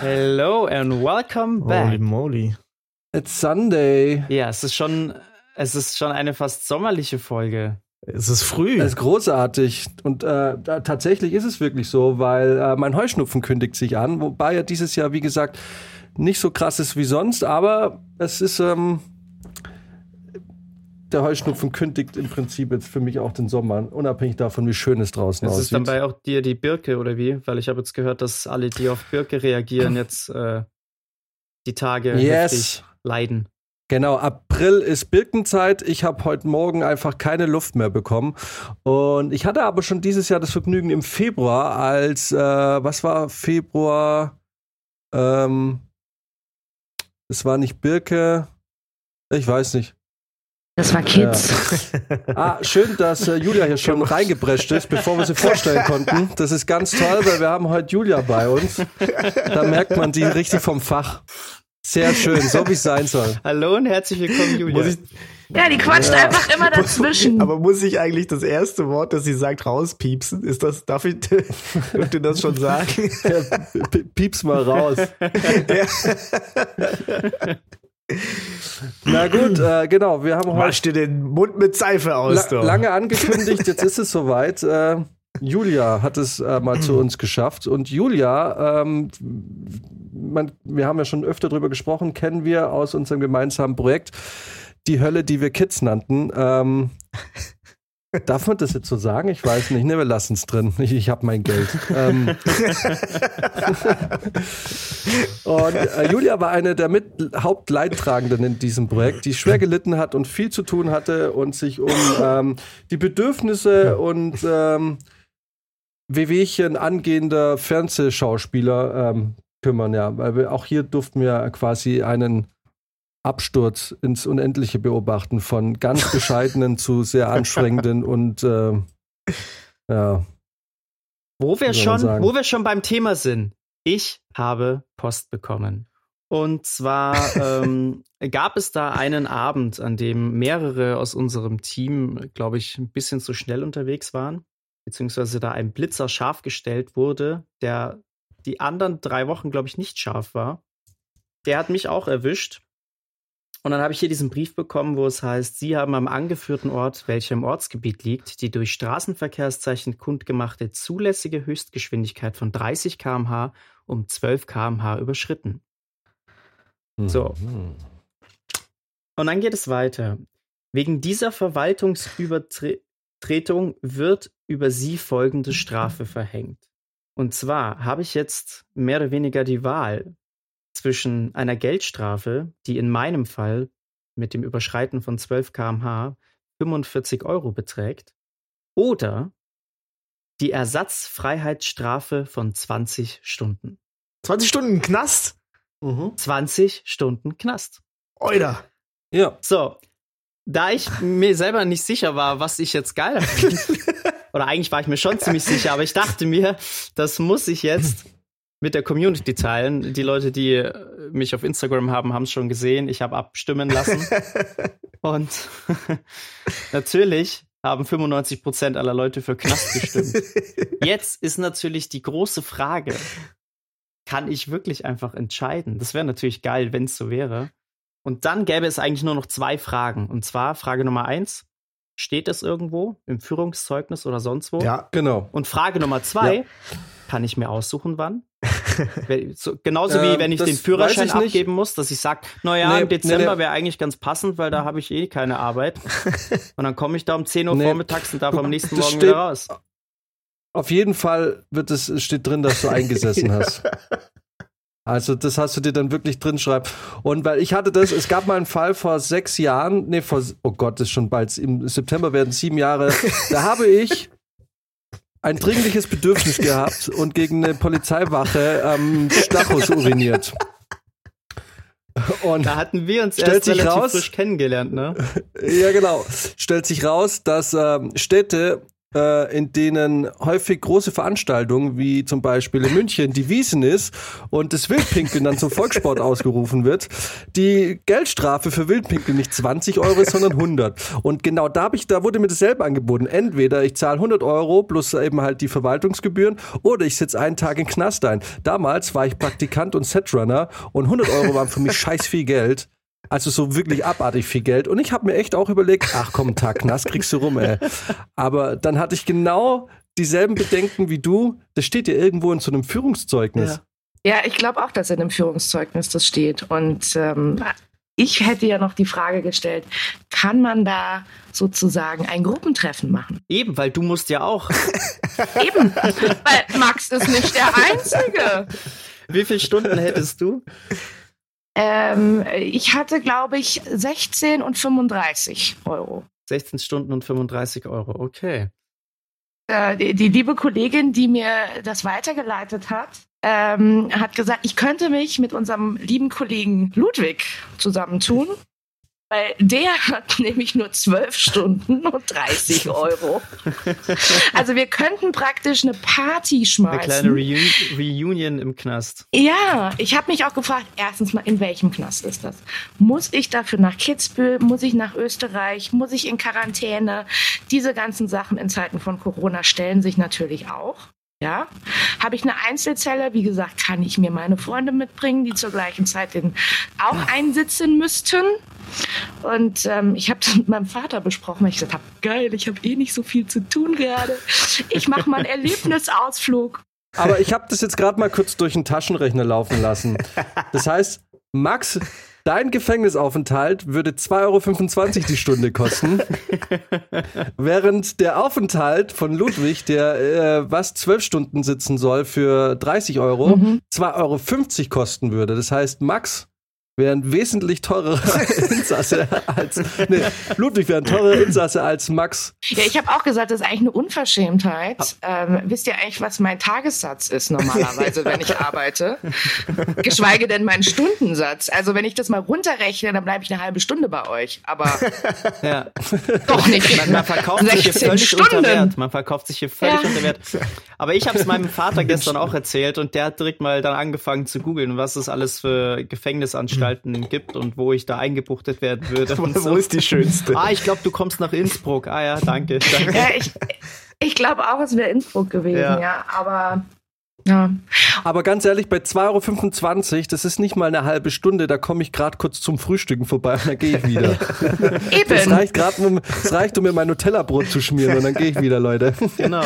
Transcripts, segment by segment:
Hello and welcome back. Holy moly. It's Sunday. Ja, es ist schon, es ist schon eine fast sommerliche Folge. Es ist früh. Es ist großartig. Und äh, da, tatsächlich ist es wirklich so, weil äh, mein Heuschnupfen kündigt sich an, wobei er dieses Jahr, wie gesagt, nicht so krass ist wie sonst, aber es ist, ähm, der Heuschnupfen kündigt im Prinzip jetzt für mich auch den Sommer, unabhängig davon, wie schön es draußen Es aussieht. ist dann bei auch dir die Birke oder wie? Weil ich habe jetzt gehört, dass alle, die auf Birke reagieren, jetzt äh, die Tage Yes. leiden. Genau, April ist Birkenzeit. Ich habe heute Morgen einfach keine Luft mehr bekommen. Und ich hatte aber schon dieses Jahr das Vergnügen im Februar, als, äh, was war Februar? Ähm, es war nicht Birke. Ich weiß nicht. Das war Kids. Ah, schön, dass äh, Julia hier schon reingeprescht ist, bevor wir sie vorstellen konnten. Das ist ganz toll, weil wir haben heute Julia bei uns. Da merkt man die richtig vom Fach. Sehr schön, so wie es sein soll. Hallo und herzlich willkommen, Julia. muss ich, Ja, die quatscht einfach immer dazwischen. aber muss ich eigentlich das erste Wort, das sie sagt, rauspiepsen? Ist das, darf ich, dürft ihr das schon sagen? Ja, Pieps mal raus. Na gut, äh, genau, wir haben heute Wasch dir den Mund mit Seife aus, la lange angekündigt, jetzt ist es soweit. Äh, Julia hat es äh, mal zu uns geschafft. Und Julia, ähm, man, wir haben ja schon öfter drüber gesprochen, kennen wir aus unserem gemeinsamen Projekt die Hölle, die wir Kids nannten. Ähm, darf man das jetzt so sagen? Ich weiß nicht. Ne, wir lassen es drin. Ich, ich habe mein Geld. ähm, und äh, Julia war eine der mit Hauptleidtragenden in diesem Projekt, die schwer gelitten hat und viel zu tun hatte und sich um ähm, die Bedürfnisse und ähm, Wehwehchen angehender Fernsehschauspieler ähm, kümmern, ja. Weil wir auch hier durften wir quasi einen Absturz ins Unendliche beobachten, von ganz bescheidenen zu sehr anstrengenden und äh, ja. Wo wir schon, sagen? wo wir schon beim Thema sind. Ich habe Post bekommen. Und zwar ähm, gab es da einen Abend, an dem mehrere aus unserem Team, glaube ich, ein bisschen zu schnell unterwegs waren, beziehungsweise da ein Blitzer scharf gestellt wurde, der die anderen drei Wochen, glaube ich, nicht scharf war. Der hat mich auch erwischt. Und dann habe ich hier diesen Brief bekommen, wo es heißt, Sie haben am angeführten Ort, welcher im Ortsgebiet liegt, die durch Straßenverkehrszeichen kundgemachte zulässige Höchstgeschwindigkeit von 30 km/h um 12 km/h überschritten. So. Mhm. Und dann geht es weiter. Wegen dieser Verwaltungsübertretung wird über Sie folgende Strafe verhängt. Und zwar habe ich jetzt mehr oder weniger die Wahl zwischen einer Geldstrafe, die in meinem Fall mit dem Überschreiten von 12 km/h 45 Euro beträgt, oder die Ersatzfreiheitsstrafe von 20 Stunden. 20 Stunden Knast? Mhm. 20 Stunden Knast. Oida. Ja. So, da ich mir selber nicht sicher war, was ich jetzt geiler finde, oder eigentlich war ich mir schon ziemlich sicher, aber ich dachte mir, das muss ich jetzt mit der Community teilen. Die Leute, die äh, mich auf Instagram haben, haben es schon gesehen. Ich habe abstimmen lassen. Und natürlich haben 95% aller Leute für Knast gestimmt. Jetzt ist natürlich die große Frage, kann ich wirklich einfach entscheiden? Das wäre natürlich geil, wenn es so wäre. Und dann gäbe es eigentlich nur noch zwei Fragen. Und zwar Frage Nummer eins, steht es irgendwo im Führungszeugnis oder sonst wo? Ja, Genau. Und Frage Nummer zwei, Ja. kann ich mir aussuchen, wann? So, genauso wie Ähm, wenn ich das den Führerschein ich nicht. abgeben muss, dass ich sage, naja, Nee, im Dezember nee, wäre eigentlich ganz passend, weil da habe ich eh keine Arbeit. Und dann komme ich da um 10 Uhr Nee. vormittags und darf am nächsten Morgen steht- wieder raus. Auf jeden Fall wird es, steht drin, dass du eingesessen hast. Also das hast du dir dann wirklich drin schreiben. Und weil ich hatte das, es gab mal einen Fall vor sechs Jahren, nee, vor, oh Gott, das ist schon bald, im September werden sieben Jahre, da habe ich ein dringliches Bedürfnis gehabt und gegen eine Polizeiwache am Stachus uriniert. Und Da hatten wir uns Stellt erst sich relativ raus- frisch kennengelernt, ne? Ja, genau. Stellt sich raus, dass ähm, Städte in denen häufig große Veranstaltungen, wie zum Beispiel in München die Wiesen ist und das Wildpinkeln dann zum Volkssport ausgerufen wird, die Geldstrafe für Wildpinkeln nicht 20 Euro ist, sondern 100. Und genau da, hab ich, da wurde mir dasselbe angeboten. Entweder ich zahle 100 Euro plus eben halt die Verwaltungsgebühren oder ich sitze einen Tag in Knast ein. Damals war ich Praktikant und Setrunner und 100 Euro waren für mich scheiß viel Geld. Also so wirklich abartig viel Geld. Und ich habe mir echt auch überlegt, ach komm, Tag nass kriegst du rum, ey. Aber dann hatte ich genau dieselben Bedenken wie du. Das steht ja irgendwo in so einem Führungszeugnis. Ja, ich glaube auch, dass in einem Führungszeugnis das steht. Und ähm, ich hätte ja noch die Frage gestellt, kann man da sozusagen ein Gruppentreffen machen? Eben, weil du musst ja auch. Eben, weil Max ist nicht der Einzige. Wie viele Stunden hättest du? Ähm, ich hatte, glaube ich, 16 und 35 Euro. 16 Stunden und 35 Euro, okay. Äh, die, die liebe Kollegin, die mir das weitergeleitet hat, ähm, hat gesagt, ich könnte mich mit unserem lieben Kollegen Ludwig zusammentun. Weil der hat nämlich nur zwölf Stunden und 30 Euro. Also wir könnten praktisch eine Party schmeißen. Eine kleine Reun Reunion im Knast. Ja, ich habe mich auch gefragt, erstens mal, in welchem Knast ist das? Muss ich dafür nach Kitzbühel? Muss ich nach Österreich? Muss ich in Quarantäne? Diese ganzen Sachen in Zeiten von Corona stellen sich natürlich auch. Ja, habe ich eine Einzelzelle, wie gesagt, kann ich mir meine Freunde mitbringen, die zur gleichen Zeit in, auch einsitzen müssten. Und ähm, ich habe das mit meinem Vater besprochen, weil ich gesagt habe, geil, ich habe eh nicht so viel zu tun gerade. Ich mache mal einen Erlebnisausflug. Aber ich habe das jetzt gerade mal kurz durch den Taschenrechner laufen lassen. Das heißt, Max, dein Gefängnisaufenthalt würde 2,25 Euro die Stunde kosten. während der Aufenthalt von Ludwig, der äh, was zwölf Stunden sitzen soll für 30 Euro, Mhm. 2,50 Euro kosten würde. Das heißt, Max wäre ein wesentlich teurerer Insasse als. Nee, Ludwig wäre ein teurerer Insasse als Max. Ja, ich habe auch gesagt, das ist eigentlich eine Unverschämtheit. Ähm, wisst ihr eigentlich, was mein Tagessatz ist normalerweise, wenn ich arbeite? Geschweige denn mein Stundensatz. Also wenn ich das mal runterrechne, dann bleibe ich eine halbe Stunde bei euch. Aber Ja. doch nicht. Man, man verkauft sich hier 16 völlig Stunden. unter Wert. Man verkauft sich hier völlig Ja. unter Wert. Aber ich habe es meinem Vater gestern auch erzählt und der hat direkt mal dann angefangen zu googeln, was es alles für Gefängnisanstalten gibt und wo ich da eingebuchtet werden würde. und Wo ist die schönste? Ah, ich glaube, du kommst nach Innsbruck. Ah ja, danke. danke. Ja, ich ich glaube auch, es wäre Innsbruck gewesen, Ja. ja. Aber ja. Aber ganz ehrlich, bei 2,25 Euro, das ist nicht mal eine halbe Stunde, da komme ich gerade kurz zum Frühstücken vorbei und dann gehe ich wieder. Das Eben. reicht gerade, um, das reicht, um mir mein Nutella-Brot zu schmieren und dann gehe ich wieder, Leute. Genau.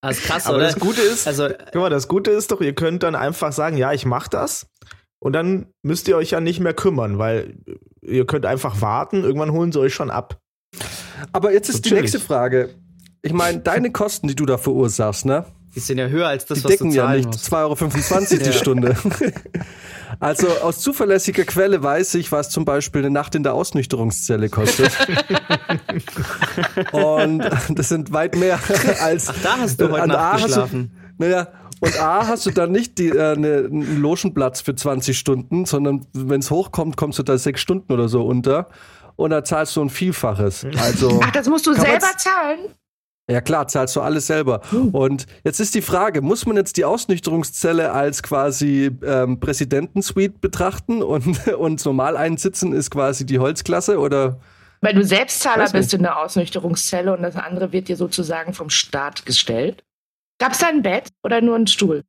Also krass, Aber oder? das Gute ist, also guck mal, das Gute ist doch, ihr könnt dann einfach sagen, ja, ich mach das. Und dann müsst ihr euch ja nicht mehr kümmern, weil ihr könnt einfach warten, irgendwann holen sie euch schon ab. Aber jetzt ist die Natürlich. nächste Frage. Ich meine, deine Kosten, die du da verursachst, ne? die sind ja höher als das, Die was decken du ja zahlen nicht musst. 2,25 Euro die Ja. Stunde. Also aus zuverlässiger Quelle weiß ich, was zum Beispiel eine Nacht in der Ausnüchterungszelle kostet. Und das sind weit mehr als. Da hast du heute an A Nacht hast du- geschlafen. Naja, und A hast du dann nicht die, äh, ne, einen Logenplatz für 20 Stunden, sondern wenn es hochkommt, kommst du da sechs Stunden oder so unter. Und da zahlst du ein Vielfaches. Also, Ach, das musst du selber zahlen? ja klar, zahlst du alles selber. Und jetzt ist die Frage, muss man jetzt die Ausnüchterungszelle als quasi ähm, Präsidentensuite betrachten und, und normal einsitzen ist quasi die Holzklasse oder? Weil du Selbstzahler bist in der Ausnüchterungszelle und das andere wird dir sozusagen vom Staat gestellt. Gab es da ein Bett oder nur einen Stuhl?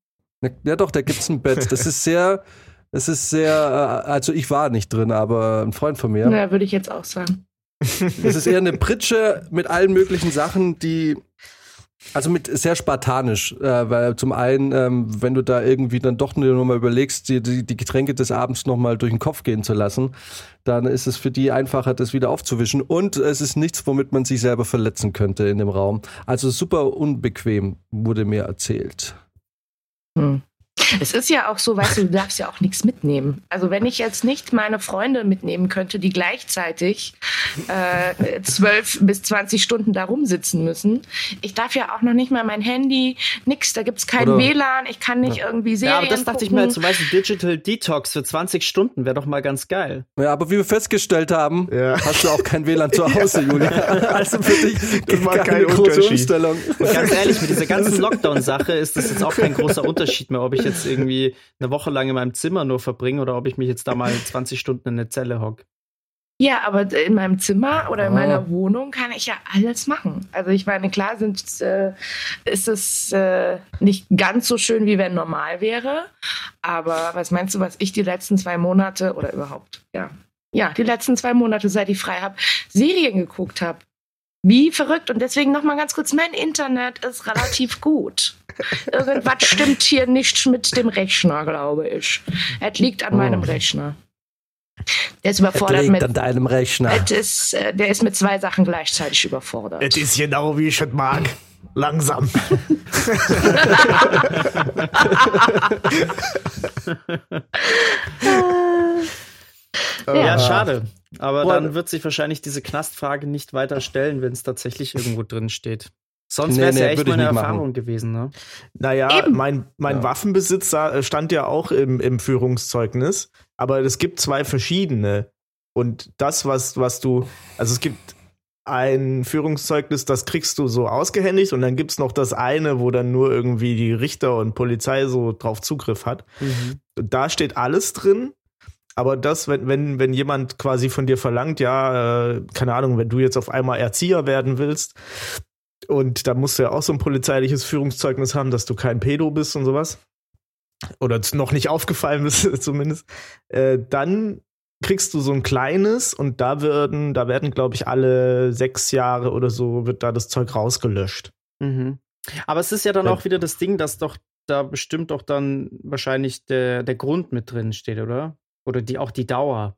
Ja doch, da gibt's ein Bett. Das ist sehr, das ist sehr, äh, also ich war nicht drin, aber ein Freund von mir. Ja, würde ich jetzt auch sagen. Das ist eher eine Pritsche mit allen möglichen Sachen, die also mit sehr spartanisch, äh, weil zum einen, ähm, wenn du da irgendwie dann doch nur mal überlegst, die, die, die Getränke des Abends noch mal durch den Kopf gehen zu lassen, dann ist es für die einfacher, das wieder aufzuwischen. Und es ist nichts, womit man sich selber verletzen könnte in dem Raum. Also super unbequem, wurde mir erzählt. Hm. Es ist ja auch so, weißt du, du darfst ja auch nichts mitnehmen. Also wenn ich jetzt nicht meine Freunde mitnehmen könnte, die gleichzeitig äh, 12 bis 20 Stunden da rumsitzen müssen, ich darf ja auch noch nicht mal mein Handy, nix, da gibt's kein Oder- WLAN, ich kann nicht irgendwie Serien Ja, aber das dachte ich mir zum Beispiel Digital Detox für 20 Stunden wäre doch mal ganz geil. Ja, aber wie wir festgestellt haben, Ja. hast du auch kein WLAN zu Hause, Julia. Also für dich Das macht keine keinen große Unterschied. Umstellung. Und ganz ehrlich, mit dieser ganzen Lockdown-Sache ist das jetzt auch kein großer Unterschied mehr, ob ich jetzt irgendwie eine Woche lang in meinem Zimmer nur verbringe oder ob ich mich jetzt da mal 20 Stunden in eine Zelle hock. Ja, aber in meinem Zimmer oder in Ah. meiner Wohnung kann ich ja alles machen. Also ich meine, klar sind, äh, ist es äh, nicht ganz so schön, wie wenn normal wäre. Aber was meinst du, was ich die letzten zwei Monate oder überhaupt, ja, ja, die letzten zwei Monate, seit ich frei habe, Serien geguckt habe? Wie verrückt. Und deswegen noch mal ganz kurz, mein Internet ist relativ gut. Irgendwas stimmt hier nicht mit dem Rechner, glaube ich. Es liegt an meinem Rechner. Der ist überfordert Liegt mit an deinem Rechner. ist, äh, der ist mit zwei Sachen gleichzeitig überfordert. Es ist genau wie ich es mag. Langsam. Ja, schade. Aber Boah. dann wird sich wahrscheinlich diese Knastfrage nicht weiter stellen, wenn es tatsächlich irgendwo drin steht. Sonst Nee, wäre es nee, ja echt würde mal ich eine nicht machen. Erfahrung gewesen, ne? Naja, Eben. mein, mein Ja. Waffenbesitz sa- stand ja auch im, im Führungszeugnis, aber es gibt zwei verschiedene. Und das, was, was du, also es gibt ein Führungszeugnis, das kriegst du so ausgehändigt und dann gibt's noch das eine, wo dann nur irgendwie die Richter und Polizei so drauf Zugriff hat. Und da steht alles drin. Aber das, wenn, wenn, wenn jemand quasi von dir verlangt, ja, äh, keine Ahnung, wenn du jetzt auf einmal Erzieher werden willst, und da musst du ja auch so ein polizeiliches Führungszeugnis haben, dass du kein Pedo bist und sowas. Oder noch nicht aufgefallen bist, zumindest. Äh, dann kriegst du so ein kleines und da werden, da werden, glaube ich, alle sechs Jahre oder so wird da das Zeug rausgelöscht. Mhm. Aber es ist ja dann Ja. auch wieder das Ding, dass doch da bestimmt doch dann wahrscheinlich der, der Grund mit drin steht, oder? Oder die, auch die Dauer.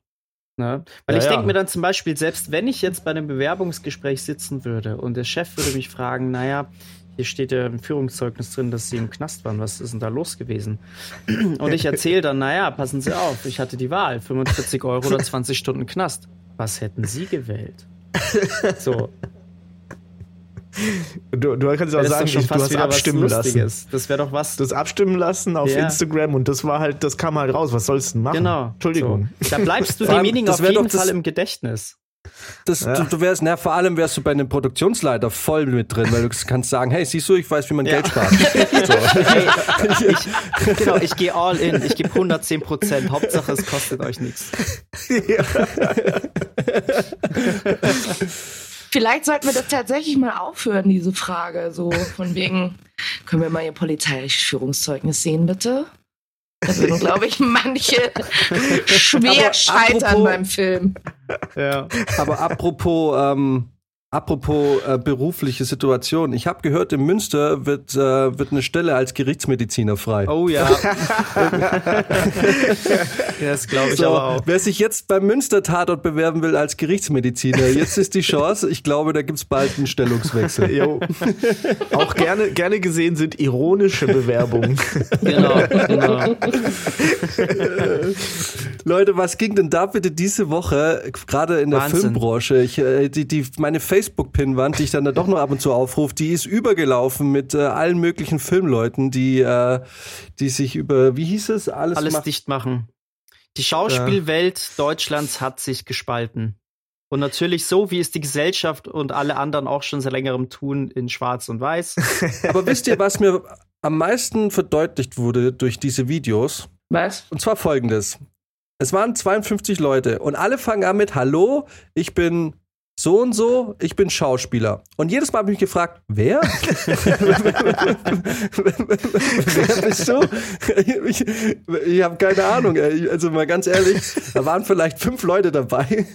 Ne? Weil Ja, ich ja. denke mir dann zum Beispiel, selbst wenn ich jetzt bei einem Bewerbungsgespräch sitzen würde und der Chef würde mich fragen, naja, hier steht ja im Führungszeugnis drin, dass Sie im Knast waren, was ist denn da los gewesen? Und ich erzähle dann, naja, passen Sie auf, ich hatte die Wahl, 45 Euro oder 20 Stunden Knast. Was hätten Sie gewählt? So, Du, du kannst ja auch das sagen, ich, du hast abstimmen lassen. Das wäre doch was. Du hast abstimmen lassen auf Ja. Instagram und das war halt, das kam halt raus. Was sollst du denn machen? Genau. Entschuldigung. So. Da bleibst du demjenigen das auf jeden doch das- Fall im Gedächtnis. Das, Ja. du, du wärst, na, vor allem wärst du bei einem Produktionsleiter voll mit drin, weil du kannst sagen, hey, siehst du, ich weiß, wie man Geld spart. So. Ich, genau, ich gehe all in. Ich gebe 110 Prozent. Hauptsache, es kostet euch nichts. Vielleicht sollten wir das tatsächlich mal aufhören, diese Frage. So von wegen, können wir mal Ihr polizeiliches Führungszeugnis sehen, bitte? Da würden, glaube ich, manche schwer Aber scheitern apropos- beim Film. Ja. Aber apropos, ähm, apropos äh, berufliche Situation. Ich habe gehört, in Münster wird, äh, wird eine Stelle als Gerichtsmediziner frei. Oh ja. das glaube ich So, aber auch. wer sich jetzt beim Münster-Tatort bewerben will als Gerichtsmediziner, jetzt ist die Chance. Ich glaube, da gibt's bald einen Stellungswechsel. Jo. Auch gerne, gerne gesehen sind ironische Bewerbungen. Genau, genau. Leute, was ging denn da bitte diese Woche, gerade in der Wahnsinn. Filmbranche? Ich, äh, die, die, meine Facebook-Pinwand, die ich dann da doch noch ab und zu aufrufe, die ist übergelaufen mit äh, allen möglichen Filmleuten, die, äh, die sich über, wie hieß es, alles, Alles macht- dicht machen. Die Schauspielwelt Deutschlands hat sich gespalten. Und natürlich so, wie es die Gesellschaft und alle anderen auch schon seit längerem tun, in Schwarz und Weiß. Aber wisst ihr, was mir am meisten verdeutlicht wurde durch diese Videos? Was? Und zwar folgendes. Es waren 52 Leute und alle fangen an mit Hallo, ich bin so und so, ich bin Schauspieler. Und jedes Mal habe ich mich gefragt, wer? wer bist du? Ich, ich habe keine Ahnung. ey. Also mal ganz ehrlich, da waren vielleicht fünf Leute dabei,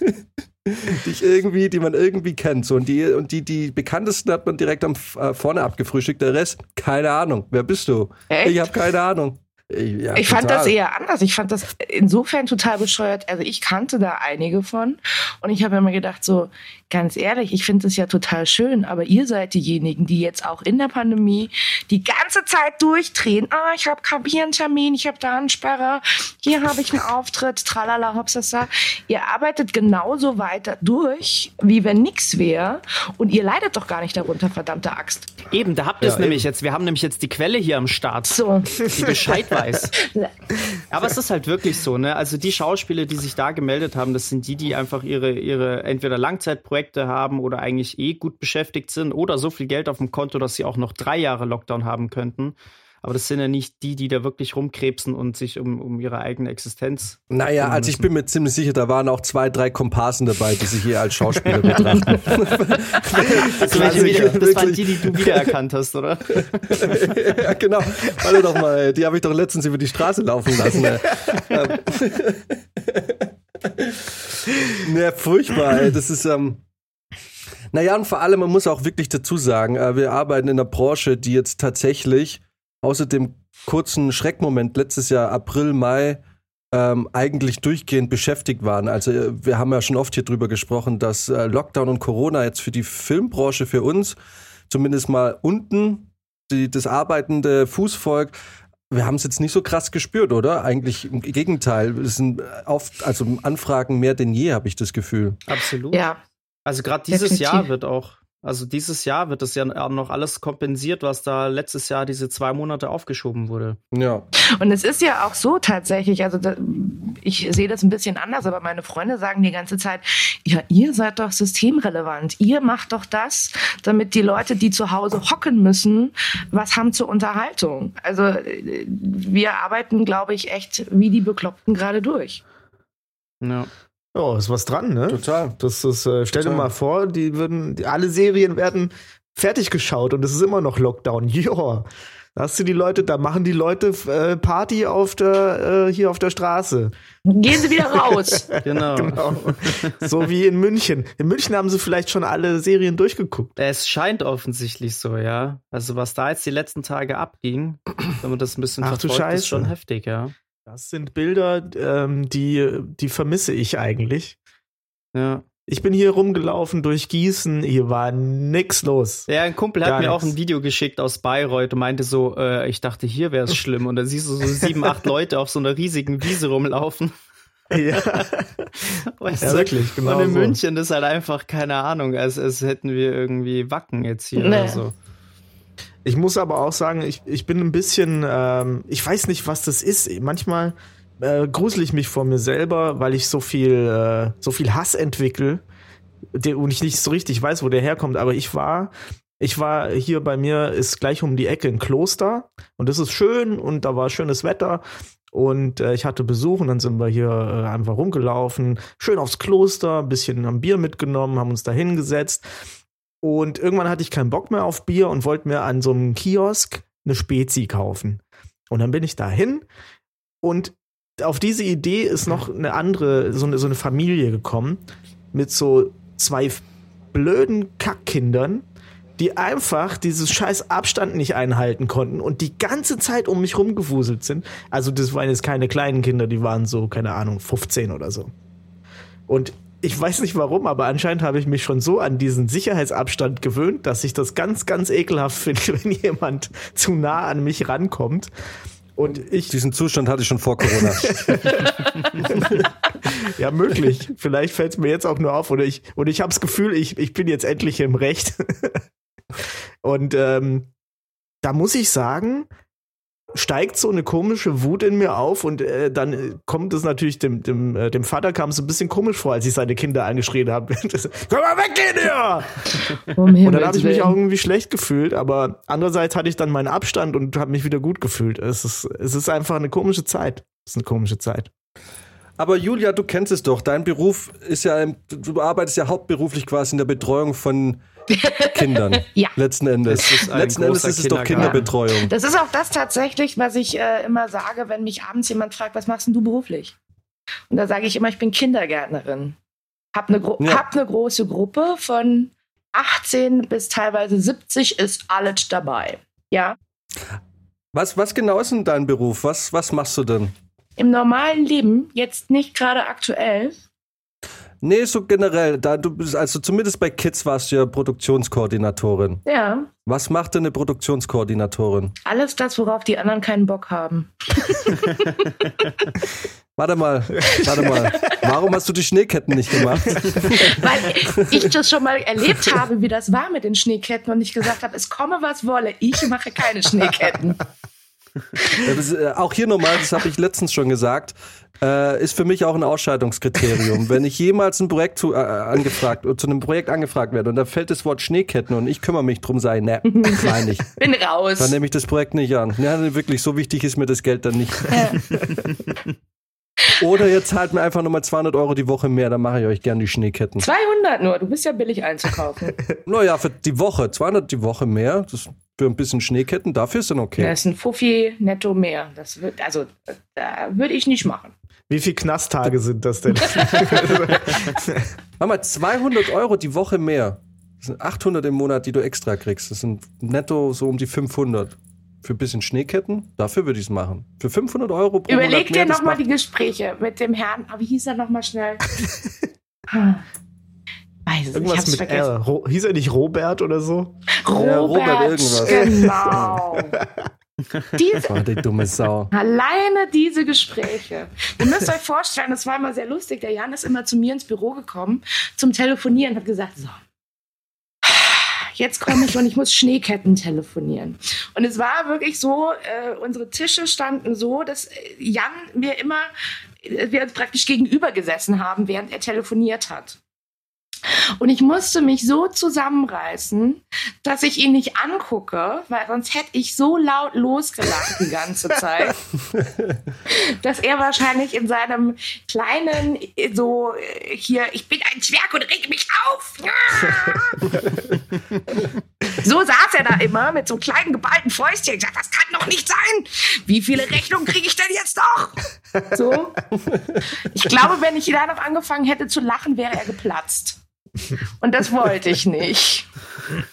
die ich irgendwie, die man irgendwie kennt. So, und die, und die, die bekanntesten hat man direkt am äh, vorne abgefrühstückt. Der Rest, keine Ahnung. Wer bist du? Echt? Ich habe keine Ahnung. Ja, ich total. fand das eher anders. Ich fand das insofern total bescheuert. Also ich kannte da einige von und ich habe immer gedacht, so ganz ehrlich, ich finde es ja total schön, aber ihr seid diejenigen, die jetzt auch in der Pandemie die ganze Zeit durchdrehen. Ah, ich habe hier einen Termin, ich habe da einen Sperrer, hier habe ich einen Auftritt, tralala, hopsasa. Ihr arbeitet genauso weiter durch, wie wenn nichts wäre und ihr leidet doch gar nicht darunter, verdammte Axt. Eben, da habt ihr ja, es nämlich jetzt. Wir haben nämlich jetzt die Quelle hier am Start. So. Die Bescheid weiß. Aber es ist halt wirklich so, ne? Also die Schauspieler, die sich da gemeldet haben, das sind die, die einfach ihre, ihre entweder Langzeitprojekte haben oder eigentlich eh gut beschäftigt sind oder so viel Geld auf dem Konto, dass sie auch noch drei Jahre Lockdown haben könnten. Aber das sind ja nicht die, die da wirklich rumkrebsen und sich um, um ihre eigene Existenz. Naja, also ich bin mir ziemlich sicher, da waren auch zwei, drei Komparsen dabei, die sich hier als Schauspieler betrachten. das, also wieder, das waren die, die du wiedererkannt hast, oder? ja, genau. Warte doch mal, die habe ich doch letztens über die Straße laufen lassen. Ja, furchtbar, ey. Das ist, ähm, naja, und vor allem, man muss auch wirklich dazu sagen, äh, wir arbeiten in einer Branche, die jetzt tatsächlich außer dem kurzen Schreckmoment letztes Jahr April, Mai ähm, eigentlich durchgehend beschäftigt waren. Also äh, wir haben ja schon oft hier drüber gesprochen, dass äh, Lockdown und Corona jetzt für die Filmbranche, für uns, zumindest mal unten, die, das arbeitende Fußvolk, wir haben es jetzt nicht so krass gespürt, oder? Eigentlich im Gegenteil. Es sind oft, also Anfragen mehr denn je, habe ich das Gefühl. Absolut. Ja. Also gerade dieses Definitiv. Jahr wird auch also dieses Jahr wird das ja noch alles kompensiert, was da letztes Jahr diese zwei Monate aufgeschoben wurde. Ja. Und es ist ja auch so tatsächlich, also da, ich sehe das ein bisschen anders, aber meine Freunde sagen die ganze Zeit, ja, ihr seid doch systemrelevant. Ihr macht doch das, damit die Leute, die zu Hause hocken müssen, was haben zur Unterhaltung. Also wir arbeiten, glaube ich, echt wie die Bekloppten gerade durch. Ja. Ja, ist was dran, ne? Total. Das ist, äh, stell Total. dir mal vor, die würden, die, alle Serien werden fertig geschaut und es ist immer noch Lockdown. Ja. Da hast du die Leute, da machen die Leute äh, Party auf der, äh, hier auf der Straße. Gehen sie wieder raus. genau. genau. So wie in München. In München haben sie vielleicht schon alle Serien durchgeguckt. Es scheint offensichtlich so, ja. Also was da jetzt die letzten Tage abging, wenn man das ein bisschen Ach, verfolgt, ist schon heftig, ja. Das sind Bilder, ähm, die, die vermisse ich eigentlich. Ja. Ich bin hier rumgelaufen durch Gießen, hier war nix los. Ja, ein Kumpel hat mir nix. auch ein Video geschickt aus Bayreuth und meinte so, äh, ich dachte, hier wäre es schlimm. Und dann siehst du so sieben, acht Leute auf so einer riesigen Wiese rumlaufen. Ja, weißt ja wirklich, genau. Und in so. München ist halt einfach, keine Ahnung, als, als hätten wir irgendwie Wacken jetzt hier nee. oder so. Ich muss aber auch sagen, ich, ich bin ein bisschen, ähm, ich weiß nicht, was das ist. Manchmal äh, grusel ich mich vor mir selber, weil ich so viel, äh, so viel Hass entwickle und ich nicht so richtig weiß, wo der herkommt. Aber ich war, ich war hier bei mir, ist gleich um die Ecke ein Kloster und das ist schön und da war schönes Wetter und äh, ich hatte Besuch und dann sind wir hier äh, einfach rumgelaufen, schön aufs Kloster, ein bisschen am Bier mitgenommen, haben uns da hingesetzt und irgendwann hatte ich keinen Bock mehr auf Bier und wollte mir an so einem Kiosk eine Spezi kaufen. Und dann bin ich dahin und auf diese Idee ist noch eine andere, so eine, so eine Familie gekommen mit so zwei blöden Kackkindern, die einfach dieses scheiß Abstand nicht einhalten konnten und die ganze Zeit um mich rumgewuselt sind. Also das waren jetzt keine kleinen Kinder, die waren so, keine Ahnung, 15 oder so. Und ich weiß nicht warum, aber anscheinend habe ich mich schon so an diesen Sicherheitsabstand gewöhnt, dass ich das ganz, ganz ekelhaft finde, wenn jemand zu nah an mich rankommt. Und ich. Diesen Zustand hatte ich schon vor Corona. ja, möglich. Vielleicht fällt es mir jetzt auch nur auf. Oder ich, und ich habe das Gefühl, ich, ich bin jetzt endlich im Recht. und ähm, da muss ich sagen, steigt so eine komische Wut in mir auf und äh, dann kommt es natürlich dem, dem, äh, dem Vater kam es ein bisschen komisch vor, als ich seine Kinder angeschrien habe. Komm mal weggehen hier! Um und dann habe ich mich auch irgendwie schlecht gefühlt, aber andererseits hatte ich dann meinen Abstand und habe mich wieder gut gefühlt. Es ist, es ist einfach eine komische Zeit. Es ist eine komische Zeit. Aber Julia, du kennst es doch. Dein Beruf ist ja, du arbeitest ja hauptberuflich quasi in der Betreuung von Kindern. ja. Letzten Endes. Letzten Endes ist es doch Kinderbetreuung. Das ist auch das tatsächlich, was ich äh, immer sage, wenn mich abends jemand fragt, was machst denn du beruflich? Und da sage ich immer, ich bin Kindergärtnerin. Hab eine, ja. hab eine große Gruppe von 18 bis teilweise 70 ist alles dabei. Ja. Was, was genau ist denn dein Beruf? Was, was machst du denn? Im normalen Leben, jetzt nicht gerade aktuell, Nee, so generell, da du bist, also zumindest bei Kids warst du ja Produktionskoordinatorin. ja, Was macht denn eine Produktionskoordinatorin? alles das, worauf die anderen keinen Bock haben. Warte mal, warte mal. Warum hast du die Schneeketten nicht gemacht? Weil ich das schon mal erlebt habe, wie das war mit den Schneeketten und ich gesagt habe, es komme was wolle, ich mache keine Schneeketten. Ist, äh, auch hier nochmal, das habe ich letztens schon gesagt, äh, ist für mich auch ein Ausscheidungskriterium. Wenn ich jemals ein Projekt zu, äh, angefragt, zu einem Projekt angefragt werde und da fällt das Wort Schneeketten und ich kümmere mich drum, sei ne, nein nicht. Bin raus. Dann nehme ich das Projekt nicht an. Ja, wirklich, so wichtig ist mir das Geld dann nicht. Oder ihr zahlt mir einfach nochmal 200 Euro die Woche mehr, dann mache ich euch gern die Schneeketten. 200 nur, du bist ja billig einzukaufen. Naja, für die Woche, 200 die Woche mehr, das für ein bisschen Schneeketten, dafür ist dann okay. Das ist ein Fuffi netto mehr. Das wird, also, da würde ich nicht machen. Wie viele Knasttage sind das denn? Mach mal, 200 Euro die Woche mehr. Das sind 800 im Monat, die du extra kriegst. Das sind netto so um die 500. Für ein bisschen Schneeketten, dafür würde ich es machen. Für 500 Euro pro Überleg Monat dir nochmal die Gespräche mit dem Herrn. Aber wie hieß er nochmal schnell? Hm. Weiß Irgendwas mit vergessen. R. Ro hieß er nicht Robert oder so? Robert, Ja, Robert irgendwas. Genau. Diese, Oh, die dumme Sau. Alleine diese Gespräche. Ihr müsst euch vorstellen, das war immer sehr lustig. Der Jan ist immer zu mir ins Büro gekommen zum Telefonieren und hat gesagt, so, jetzt komme ich und ich muss Schneeketten telefonieren. Und es war wirklich so, äh, unsere Tische standen so, dass äh, Jan mir immer, äh, wir uns praktisch gegenüber gesessen haben, während er telefoniert hat. Und ich musste mich so zusammenreißen, dass ich ihn nicht angucke, weil sonst hätte ich so laut losgelacht die ganze Zeit, dass er wahrscheinlich in seinem kleinen, so hier, ich bin ein Zwerg und rege mich auf. so saß er da immer mit so einem kleinen geballten Fäustchen. Ich sagte, das kann doch nicht sein. Wie viele Rechnungen kriege ich denn jetzt noch? So. Ich glaube, wenn ich da noch angefangen hätte zu lachen, wäre er geplatzt. Und das wollte ich nicht.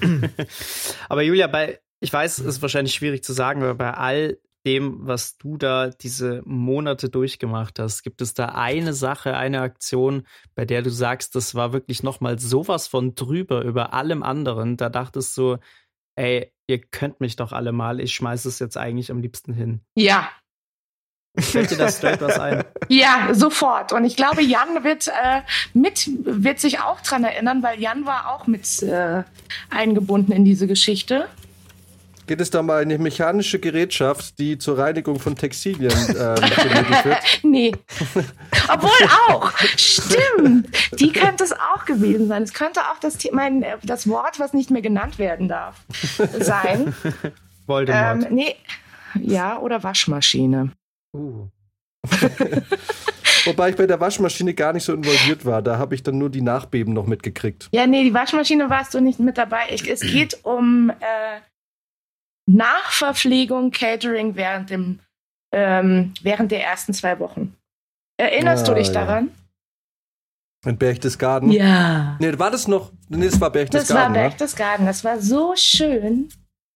Aber Julia, bei, ich weiß, es ist wahrscheinlich schwierig zu sagen, aber bei all dem, was du da diese Monate durchgemacht hast, gibt es da eine Sache, eine Aktion, bei der du sagst, das war wirklich nochmal sowas von drüber über allem anderen. Da dachtest du, ey, ihr könnt mich doch alle mal, ich schmeiß es jetzt eigentlich am liebsten hin. Ja, Fällt dir da straight was ein? Ja, sofort. Und ich glaube, Jan wird äh, mit wird sich auch dran erinnern, weil Jan war auch mit äh, eingebunden in diese Geschichte. Geht es da mal eine mechanische Gerätschaft, die zur Reinigung von Textilien äh? Nee. Obwohl auch. Stimmt. Die könnte es auch gewesen sein. Es könnte auch das, The- mein, das Wort, was nicht mehr genannt werden darf, sein. Voldemort. Ähm, nee. Ja, oder Waschmaschine. Uh. Wobei ich bei der Waschmaschine gar nicht so involviert war. Da habe ich dann nur die Nachbeben noch mitgekriegt. Ja, nee, die Waschmaschine warst du nicht mit dabei. Ich, es geht um äh, Nachverpflegung, Catering während, dem, ähm, während der ersten zwei Wochen. Erinnerst du Ah, dich ja. daran? In Berchtesgaden? Ja. Nee, war das noch? Nee, das war Das war Berchtesgaden. ne? Berchtesgaden. Das war so schön.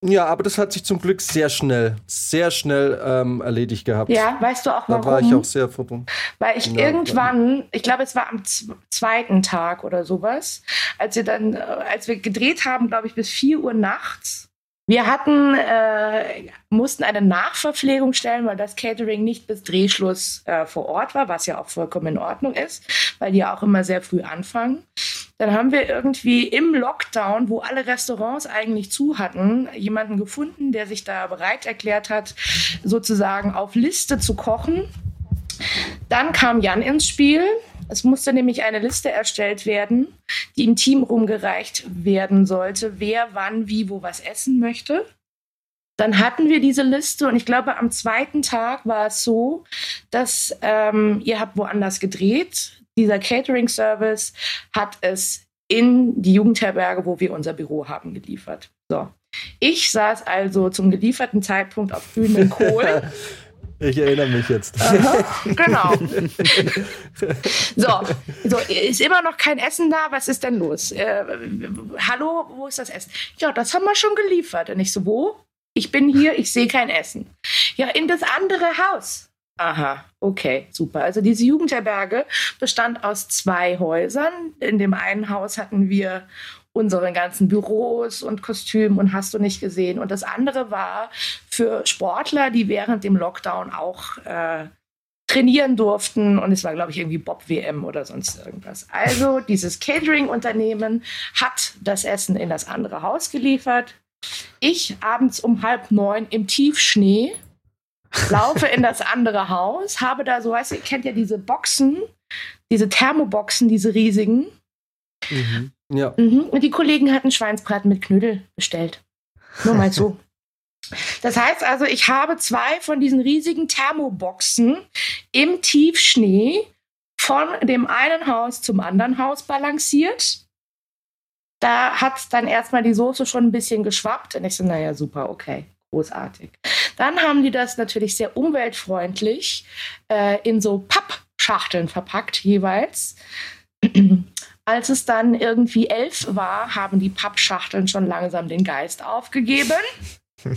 Ja, aber das hat sich zum Glück sehr schnell, sehr schnell ähm, erledigt gehabt. Ja, weißt du auch Da warum? war ich auch sehr verbunden. Weil ich Ja, irgendwann, ich glaube, es war am zweiten Tag oder sowas, als wir dann, äh, als wir gedreht haben, glaube ich, bis 4 Uhr nachts. Wir hatten, äh, mussten eine Nachverpflegung stellen, weil das Catering nicht bis Drehschluss äh, vor Ort war, was ja auch vollkommen in Ordnung ist, weil die ja auch immer sehr früh anfangen. Dann haben wir irgendwie im Lockdown, wo alle Restaurants eigentlich zu hatten, jemanden gefunden, der sich da bereit erklärt hat, sozusagen auf Liste zu kochen. Dann kam Jan ins Spiel. Es musste nämlich eine Liste erstellt werden, die im Team rumgereicht werden sollte, wer wann wie wo was essen möchte. Dann hatten wir diese Liste und ich glaube, am zweiten Tag war es so, dass ähm, ihr habt woanders gedreht. Dieser Catering-Service hat es in die Jugendherberge, wo wir unser Büro haben, geliefert. So. Ich saß also zum gelieferten Zeitpunkt auf glühenden Kohlen. Ich erinnere mich jetzt. Genau. So, so, ist immer noch kein Essen da. Was ist denn los? Äh, hallo, wo ist das Essen? Ja, das haben wir schon geliefert. Und ich so, wo? Ich bin hier, ich sehe kein Essen. Ja, in das andere Haus. Aha, okay, super. Also diese Jugendherberge bestand aus zwei Häusern. In dem einen Haus hatten wir unsere ganzen Büros und Kostüme und hast du nicht gesehen. Und das andere war für Sportler, die während dem Lockdown auch äh, trainieren durften. Und es war, glaube ich, irgendwie Bob-WM oder sonst irgendwas. Also dieses Catering-Unternehmen hat das Essen in das andere Haus geliefert. Ich abends um halb neun im Tiefschnee laufe in das andere Haus, habe da so, weißt du, ihr kennt ja diese Boxen, diese Thermoboxen, diese riesigen. Mhm. Ja. Mhm. Und die Kollegen hatten Schweinsbraten mit Knödel bestellt. Nur mal so. Das heißt also, ich habe zwei von diesen riesigen Thermoboxen im Tiefschnee von dem einen Haus zum anderen Haus balanciert. Da hat dann erstmal die Soße schon ein bisschen geschwappt. Und ich so, naja, super, okay, großartig. Dann haben die das natürlich sehr umweltfreundlich äh, in so Pappschachteln verpackt jeweils. Als es dann irgendwie elf war, haben die Pappschachteln schon langsam den Geist aufgegeben.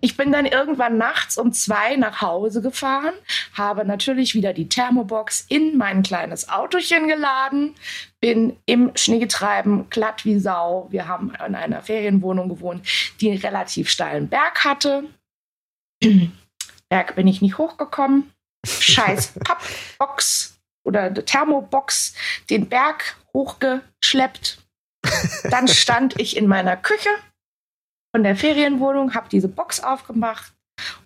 Ich bin dann irgendwann nachts um zwei nach Hause gefahren, habe natürlich wieder die Thermobox in mein kleines Autochen geladen, bin im Schneetreiben glatt wie Sau. Wir haben in einer Ferienwohnung gewohnt, die einen relativ steilen Berg hatte. Berg bin ich nicht hochgekommen. Scheiß Pappbox oder Thermobox den Berg hochgeschleppt. Dann stand ich in meiner Küche von der Ferienwohnung, habe diese Box aufgemacht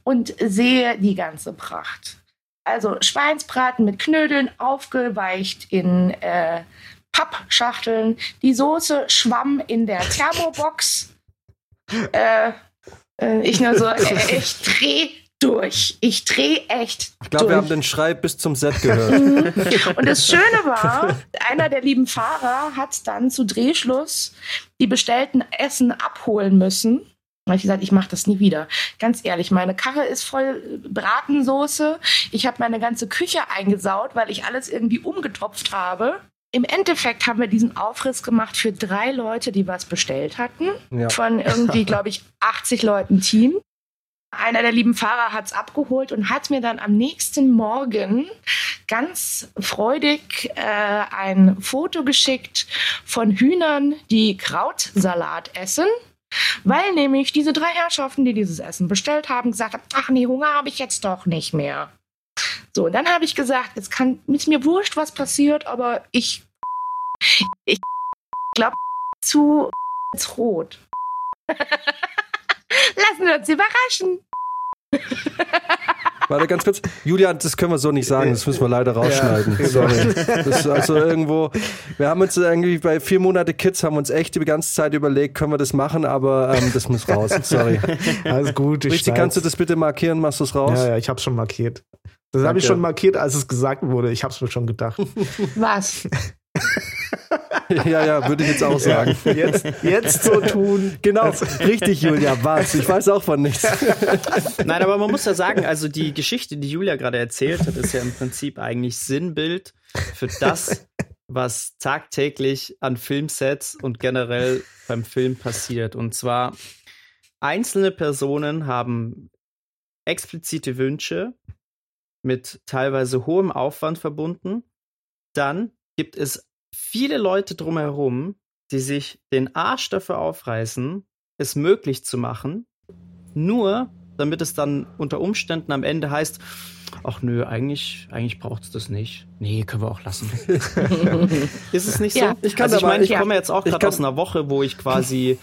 und sehe die ganze Pracht. Also Schweinsbraten mit Knödeln aufgeweicht in äh, Pappschachteln. Die Soße schwamm in der Thermobox. äh, äh, ich nur so, äh, ich dreh durch. Ich drehe echt. Ich glaube, wir haben den Schrei bis zum Set gehört. und das Schöne war, einer der lieben Fahrer hat dann zu Drehschluss die bestellten Essen abholen müssen. Da habe ich gesagt, ich mache das nie wieder. Ganz ehrlich, meine Karre ist voll Bratensoße. Ich habe meine ganze Küche eingesaut, weil ich alles irgendwie umgetopft habe. Im Endeffekt haben wir diesen Aufriss gemacht für drei Leute, die was bestellt hatten. Ja. Von irgendwie, glaube ich, 80 Leuten Team. Einer der lieben Fahrer hat es abgeholt und hat mir dann am nächsten Morgen ganz freudig äh, ein Foto geschickt von Hühnern, die Krautsalat essen. Weil nämlich diese drei Herrschaften, die dieses Essen bestellt haben, gesagt haben, ach nee, Hunger habe ich jetzt doch nicht mehr. So, und dann habe ich gesagt, es kann, ist mir wurscht, was passiert, aber ich, ich glaube zu rot. Lassen wir uns überraschen. Warte ganz kurz. Julian, das können wir so nicht sagen, das müssen wir leider rausschneiden. Ja, Sorry. Das ist also irgendwo, wir haben uns irgendwie bei vier Monate Kids haben uns echt die ganze Zeit überlegt, können wir das machen, aber ähm, das muss raus. Sorry. Alles gut. Richtig, kannst du das bitte markieren? Machst du es raus? Ja, ja, ich hab's schon markiert. Das habe ich schon markiert, als es gesagt wurde. Ich hab's mir schon gedacht. Was? ja, ja, würde ich jetzt auch sagen. Ja, jetzt, jetzt so tun. Genau, richtig, Julia, was? Ich weiß auch von nichts. Nein, aber man muss ja sagen, also die Geschichte, die Julia gerade erzählt hat, ist ja im Prinzip eigentlich Sinnbild für das, was tagtäglich an Filmsets und generell beim Film passiert. Und zwar, einzelne Personen haben explizite Wünsche mit teilweise hohem Aufwand verbunden. Dann gibt es viele Leute drumherum, die sich den Arsch dafür aufreißen, es möglich zu machen, nur damit es dann unter Umständen am Ende heißt, ach nö, eigentlich, eigentlich braucht es das nicht. Nee, können wir auch lassen. ist es nicht so? Ja. Ich kann also ich meine, ich ja. komme jetzt auch gerade aus einer Woche, wo ich quasi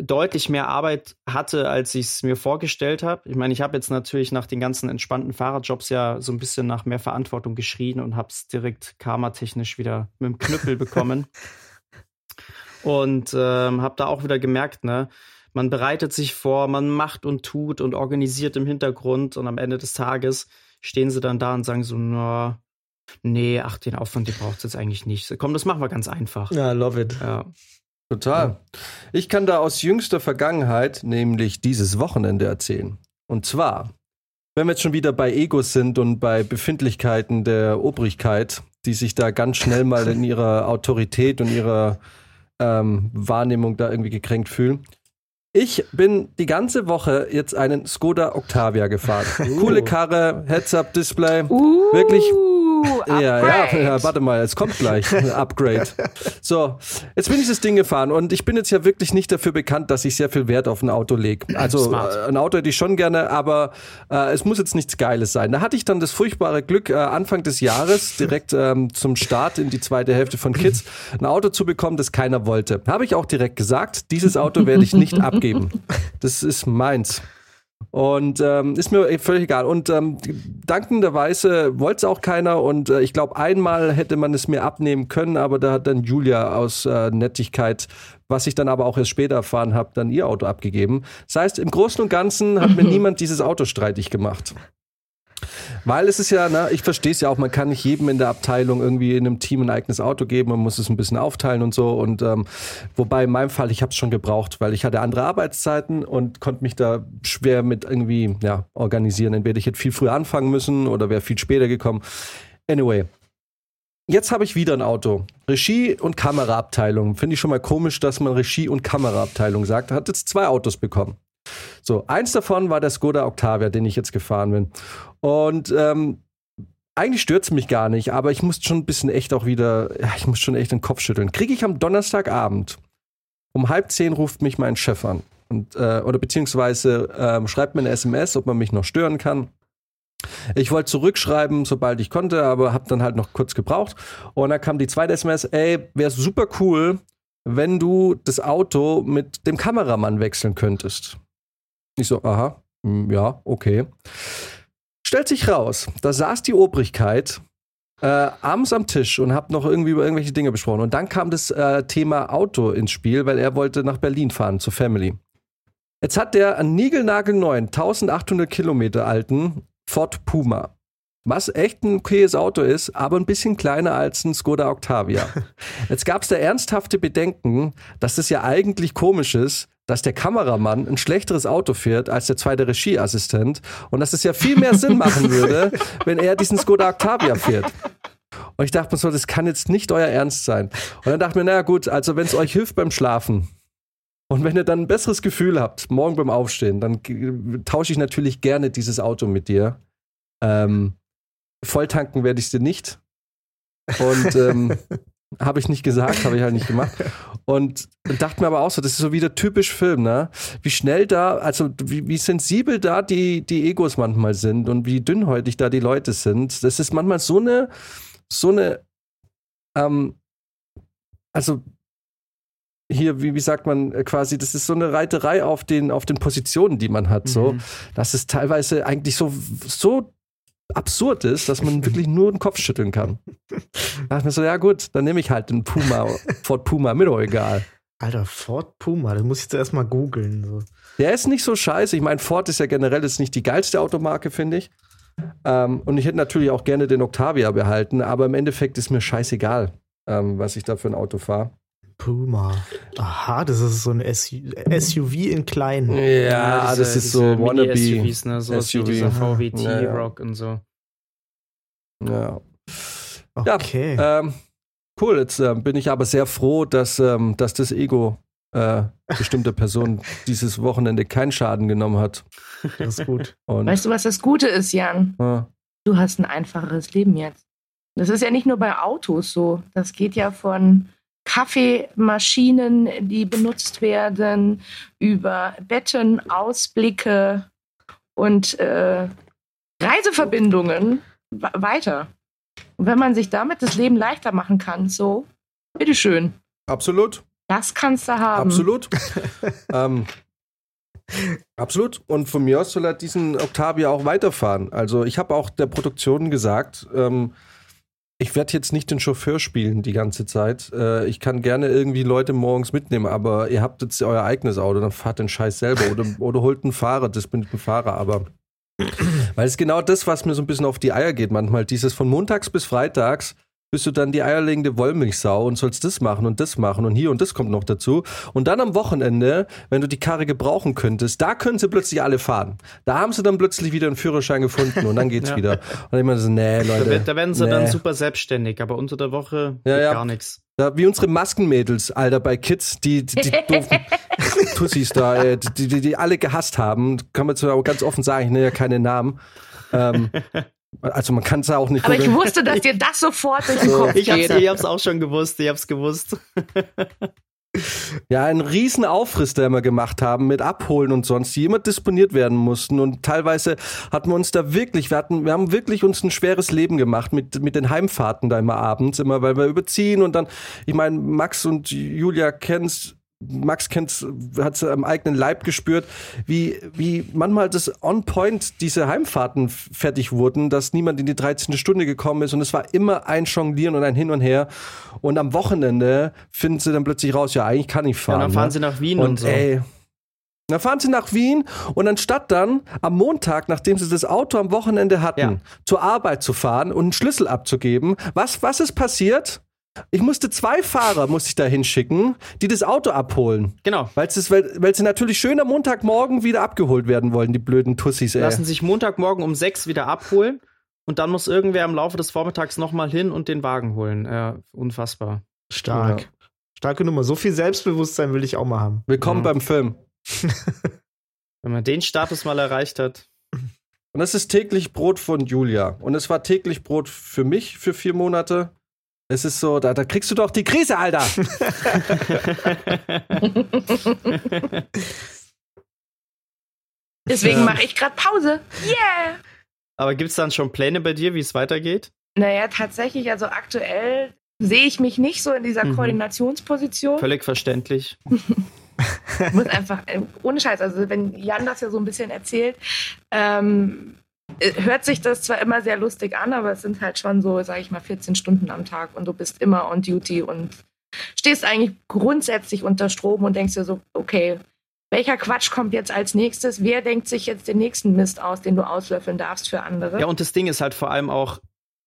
deutlich mehr Arbeit hatte, als ich es mir vorgestellt habe. Ich meine, ich habe jetzt natürlich nach den ganzen entspannten Fahrradjobs ja so ein bisschen nach mehr Verantwortung geschrien und habe es direkt karmatechnisch wieder mit dem Knüppel bekommen. Und ähm, habe da auch wieder gemerkt, ne, man bereitet sich vor, man macht und tut und organisiert im Hintergrund und am Ende des Tages stehen sie dann da und sagen so, na, nee, ach, den Aufwand, den braucht es jetzt eigentlich nicht. Komm, das machen wir ganz einfach. Ja, love it. Ja. Total. Ich kann da aus jüngster Vergangenheit, nämlich dieses Wochenende erzählen. Und zwar, wenn wir jetzt schon wieder bei Egos sind und bei Befindlichkeiten der Obrigkeit, die sich da ganz schnell mal in ihrer Autorität und ihrer ähm, Wahrnehmung da irgendwie gekränkt fühlen. Ich bin die ganze Woche jetzt einen Skoda Octavia gefahren. Coole Karre, Heads-Up-Display. Uh, Wirklich Upgrade. Ja, ja, ja, warte mal, es kommt gleich. Ein Upgrade. So, jetzt bin ich das Ding gefahren und ich bin jetzt ja wirklich nicht dafür bekannt, dass ich sehr viel Wert auf ein Auto lege. Also äh, ein Auto hätte ich schon gerne, aber äh, es muss jetzt nichts Geiles sein. Da hatte ich dann das furchtbare Glück, äh, Anfang des Jahres, direkt ähm, zum Start in die zweite Hälfte von Kids, ein Auto zu bekommen, das keiner wollte. Habe ich auch direkt gesagt, dieses Auto werde ich nicht abgeben. Das ist meins. Und ähm, ist mir völlig egal. Und ähm, dankenderweise wollte es auch keiner. Und äh, ich glaube, einmal hätte man es mir abnehmen können, aber da hat dann Julia aus äh, Nettigkeit, was ich dann aber auch erst später erfahren habe, dann ihr Auto abgegeben. Das heißt, im Großen und Ganzen hat mir niemand dieses Auto streitig gemacht. Weil es ist ja, ne, ich verstehe es ja auch, man kann nicht jedem in der Abteilung irgendwie in einem Team ein eigenes Auto geben, man muss es ein bisschen aufteilen und so. Und ähm, wobei in meinem Fall, ich habe es schon gebraucht, weil ich hatte andere Arbeitszeiten und konnte mich da schwer mit irgendwie ja, organisieren. Entweder ich hätte viel früher anfangen müssen oder wäre viel später gekommen. Anyway. Jetzt habe ich wieder ein Auto. Regie- und Kameraabteilung. Finde ich schon mal komisch, dass man Regie- und Kameraabteilung sagt. Hat jetzt zwei Autos bekommen. So, eins davon war der Skoda Octavia, den ich jetzt gefahren bin. Und ähm, eigentlich es mich gar nicht, aber ich muss schon ein bisschen echt auch wieder, ja, ich muss schon echt den Kopf schütteln. Kriege ich am Donnerstagabend um halb zehn ruft mich mein Chef an. Und, äh, oder beziehungsweise ähm, schreibt mir eine SMS, ob man mich noch stören kann. Ich wollte zurückschreiben, sobald ich konnte, aber habe dann halt noch kurz gebraucht. Und dann kam die zweite SMS, ey, wäre super cool, wenn du das Auto mit dem Kameramann wechseln könntest. Ich so, aha, hm, ja, okay. Stellt sich raus, da saß die Obrigkeit äh, abends am Tisch und hab noch irgendwie über irgendwelche Dinge besprochen. Und dann kam das äh, Thema Auto ins Spiel, weil er wollte nach Berlin fahren zur Family. Jetzt hat der einen niegelnagelneuen, 1800 Kilometer alten Ford Puma. Was echt ein okayes Auto ist, aber ein bisschen kleiner als ein Skoda Octavia. Jetzt gab es da ernsthafte Bedenken, dass es ja eigentlich komisch ist, dass der Kameramann ein schlechteres Auto fährt als der zweite Regieassistent und dass es ja viel mehr Sinn machen würde, wenn er diesen Skoda Octavia fährt. Und ich dachte mir so, das kann jetzt nicht euer Ernst sein. Und dann dachte ich mir, naja gut, also wenn es euch hilft beim Schlafen und wenn ihr dann ein besseres Gefühl habt, morgen beim Aufstehen, dann tausche ich natürlich gerne dieses Auto mit dir. Ähm, volltanken werde ich dir nicht. Und ähm, habe ich nicht gesagt, habe ich halt nicht gemacht. Und dachte mir aber auch so, das ist so wieder typisch Film, ne? Wie schnell da, also wie, wie sensibel da die, die Egos manchmal sind und wie dünnhäutig da die Leute sind. Das ist manchmal so eine, so eine, ähm, also hier, wie, wie sagt man äh, quasi, das ist so eine Reiterei auf den, auf den Positionen, die man hat, so, Mhm. dass es teilweise eigentlich so, so absurd ist, dass man wirklich nur den Kopf schütteln kann. Da dachte ich mir so, ja gut, dann nehme ich halt den Puma, Ford Puma, mir doch egal. Alter, Ford Puma, das muss ich zuerst mal googeln. So. Der ist nicht so scheiße. Ich meine, Ford ist ja generell jetzt nicht die geilste Automarke, finde ich. Ähm, und ich hätte natürlich auch gerne den Octavia behalten, aber im Endeffekt ist mir scheißegal, ähm, was ich da für ein Auto fahre. Puma. Aha, das ist so ein SU SUV in klein. Ja, diese- das ist diese so wannabe Mini-SUVs, ne? So SUV. wie dieser VW Ja, ja. T-Rock und so. Ja. Ja, Okay. Ähm, cool, jetzt ähm, bin ich aber sehr froh, dass, ähm, dass das Ego äh, bestimmter Person dieses Wochenende keinen Schaden genommen hat. das ist gut. Und, Weißt du, was das Gute ist, Jan? äh, Du hast ein einfacheres Leben jetzt. Das ist ja nicht nur bei Autos so. Das geht ja von Kaffeemaschinen, die benutzt werden, über Betten, Ausblicke und äh, Reiseverbindungen weiter. Und wenn man sich damit das Leben leichter machen kann, so, bitteschön. absolut. Das kannst du haben. Absolut. ähm, absolut. Und von mir aus soll er diesen Octavia auch weiterfahren. Also ich habe auch der Produktion gesagt, ähm, ich werde jetzt nicht den Chauffeur spielen die ganze Zeit. Äh, ich kann gerne irgendwie Leute morgens mitnehmen, aber ihr habt jetzt euer eigenes Auto, dann fahrt den Scheiß selber oder, oder holt einen Fahrer, das bin ich ein Fahrer, aber weil es genau das, was mir so ein bisschen auf die Eier geht manchmal, dieses von montags bis freitags bist du dann die eierlegende Wollmilchsau und sollst das machen und das machen und hier und das kommt noch dazu. Und dann am Wochenende, wenn du die Karre gebrauchen könntest, da können sie plötzlich alle fahren. Da haben sie dann plötzlich wieder einen Führerschein gefunden und dann geht's Ja. wieder. Und ich meine so, nee, Leute. da werden sie nee. dann super selbstständig, aber unter der Woche Ja, ja. gar nichts. Ja, wie unsere Maskenmädels, Alter, bei Kids, die, die, die doofen Tussis da, äh, die, die, die alle gehasst haben. Kann man zwar auch ganz offen sagen, ich nenne ja keine Namen. Ähm, also man kann es ja auch nicht. Aber ich wusste, dass dir das sofort durch den Kopf Ich hab's, geht. ich hab's auch schon gewusst, ich hab's gewusst. Ja, ein riesen Aufriss, der wir gemacht haben mit Abholen und sonst, die immer disponiert werden mussten. Und teilweise hatten wir uns da wirklich, wir hatten, wir haben wirklich uns ein schweres Leben gemacht mit, mit den Heimfahrten da immer abends, immer weil wir überziehen und dann, ich meine, Max und Julia kennst, Max kennt's, hat es am eigenen Leib gespürt, wie, wie manchmal das on point diese Heimfahrten fertig wurden, dass niemand in die 13. Stunde gekommen ist und es war immer ein Jonglieren und ein Hin und Her. Und am Wochenende finden sie dann plötzlich raus, ja, eigentlich kann ich Ja, fahren. dann fahren ne? sie nach Wien und, und, so. ey, dann fahren sie nach Wien und anstatt dann am Montag, nachdem sie das Auto am Wochenende hatten, Ja. zur Arbeit zu fahren und einen Schlüssel abzugeben, was, was ist passiert? Ich musste zwei Fahrer, musste ich da hinschicken, die das Auto abholen. Genau. Weil's das, weil, weil sie natürlich schön am Montagmorgen wieder abgeholt werden wollen, die blöden Tussis, ey. Lassen sich Montagmorgen um sechs wieder abholen und dann muss irgendwer im Laufe des Vormittags nochmal hin und den Wagen holen. Ja, unfassbar. Stark. Ja. Starke Nummer. So viel Selbstbewusstsein will ich auch mal haben. Willkommen Mhm. beim Film. Wenn man den Status mal erreicht hat. Und das ist täglich Brot von Julia. Und es war täglich Brot für mich für vier Monate. Es ist so, da, da kriegst du doch die Krise, Alter. Deswegen mache ich gerade Pause. Yeah! Aber gibt's dann schon Pläne bei dir, wie es weitergeht? Naja, tatsächlich, also aktuell sehe ich mich nicht so in dieser Mhm. Koordinationsposition. Völlig verständlich. Ich muss einfach, äh, ohne Scheiß, also wenn Jan das ja so ein bisschen erzählt, ähm, äh, hört sich das zwar immer sehr lustig an, aber es sind halt schon so, sage ich mal, 14 Stunden am Tag und du bist immer on duty und stehst eigentlich grundsätzlich unter Strom und denkst dir so, okay, welcher Quatsch kommt jetzt als nächstes? Wer denkt sich jetzt den nächsten Mist aus, den du auslöffeln darfst für andere? Ja, und das Ding ist halt vor allem auch,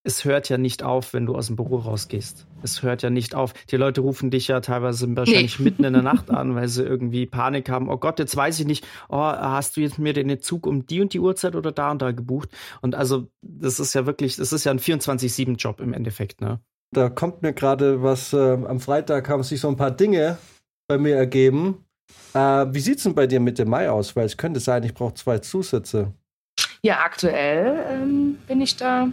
es hört ja nicht auf, wenn du aus dem Büro rausgehst. Es hört ja nicht auf. Die Leute rufen dich ja teilweise wahrscheinlich mitten in der Nacht an, weil sie irgendwie Panik haben. Oh Gott, jetzt weiß ich nicht, oh, hast du jetzt mir den Zug um die und die Uhrzeit oder da und da gebucht? Und also, das ist ja wirklich, das ist ja ein 24-7-Job im Endeffekt, ne? Da kommt mir gerade was, äh, am Freitag haben sich so ein paar Dinge bei mir ergeben. Äh, wie sieht's denn bei dir mit dem Mai aus? Weil es könnte sein, ich brauche zwei Zusätze. Ja, aktuell ähm, bin ich da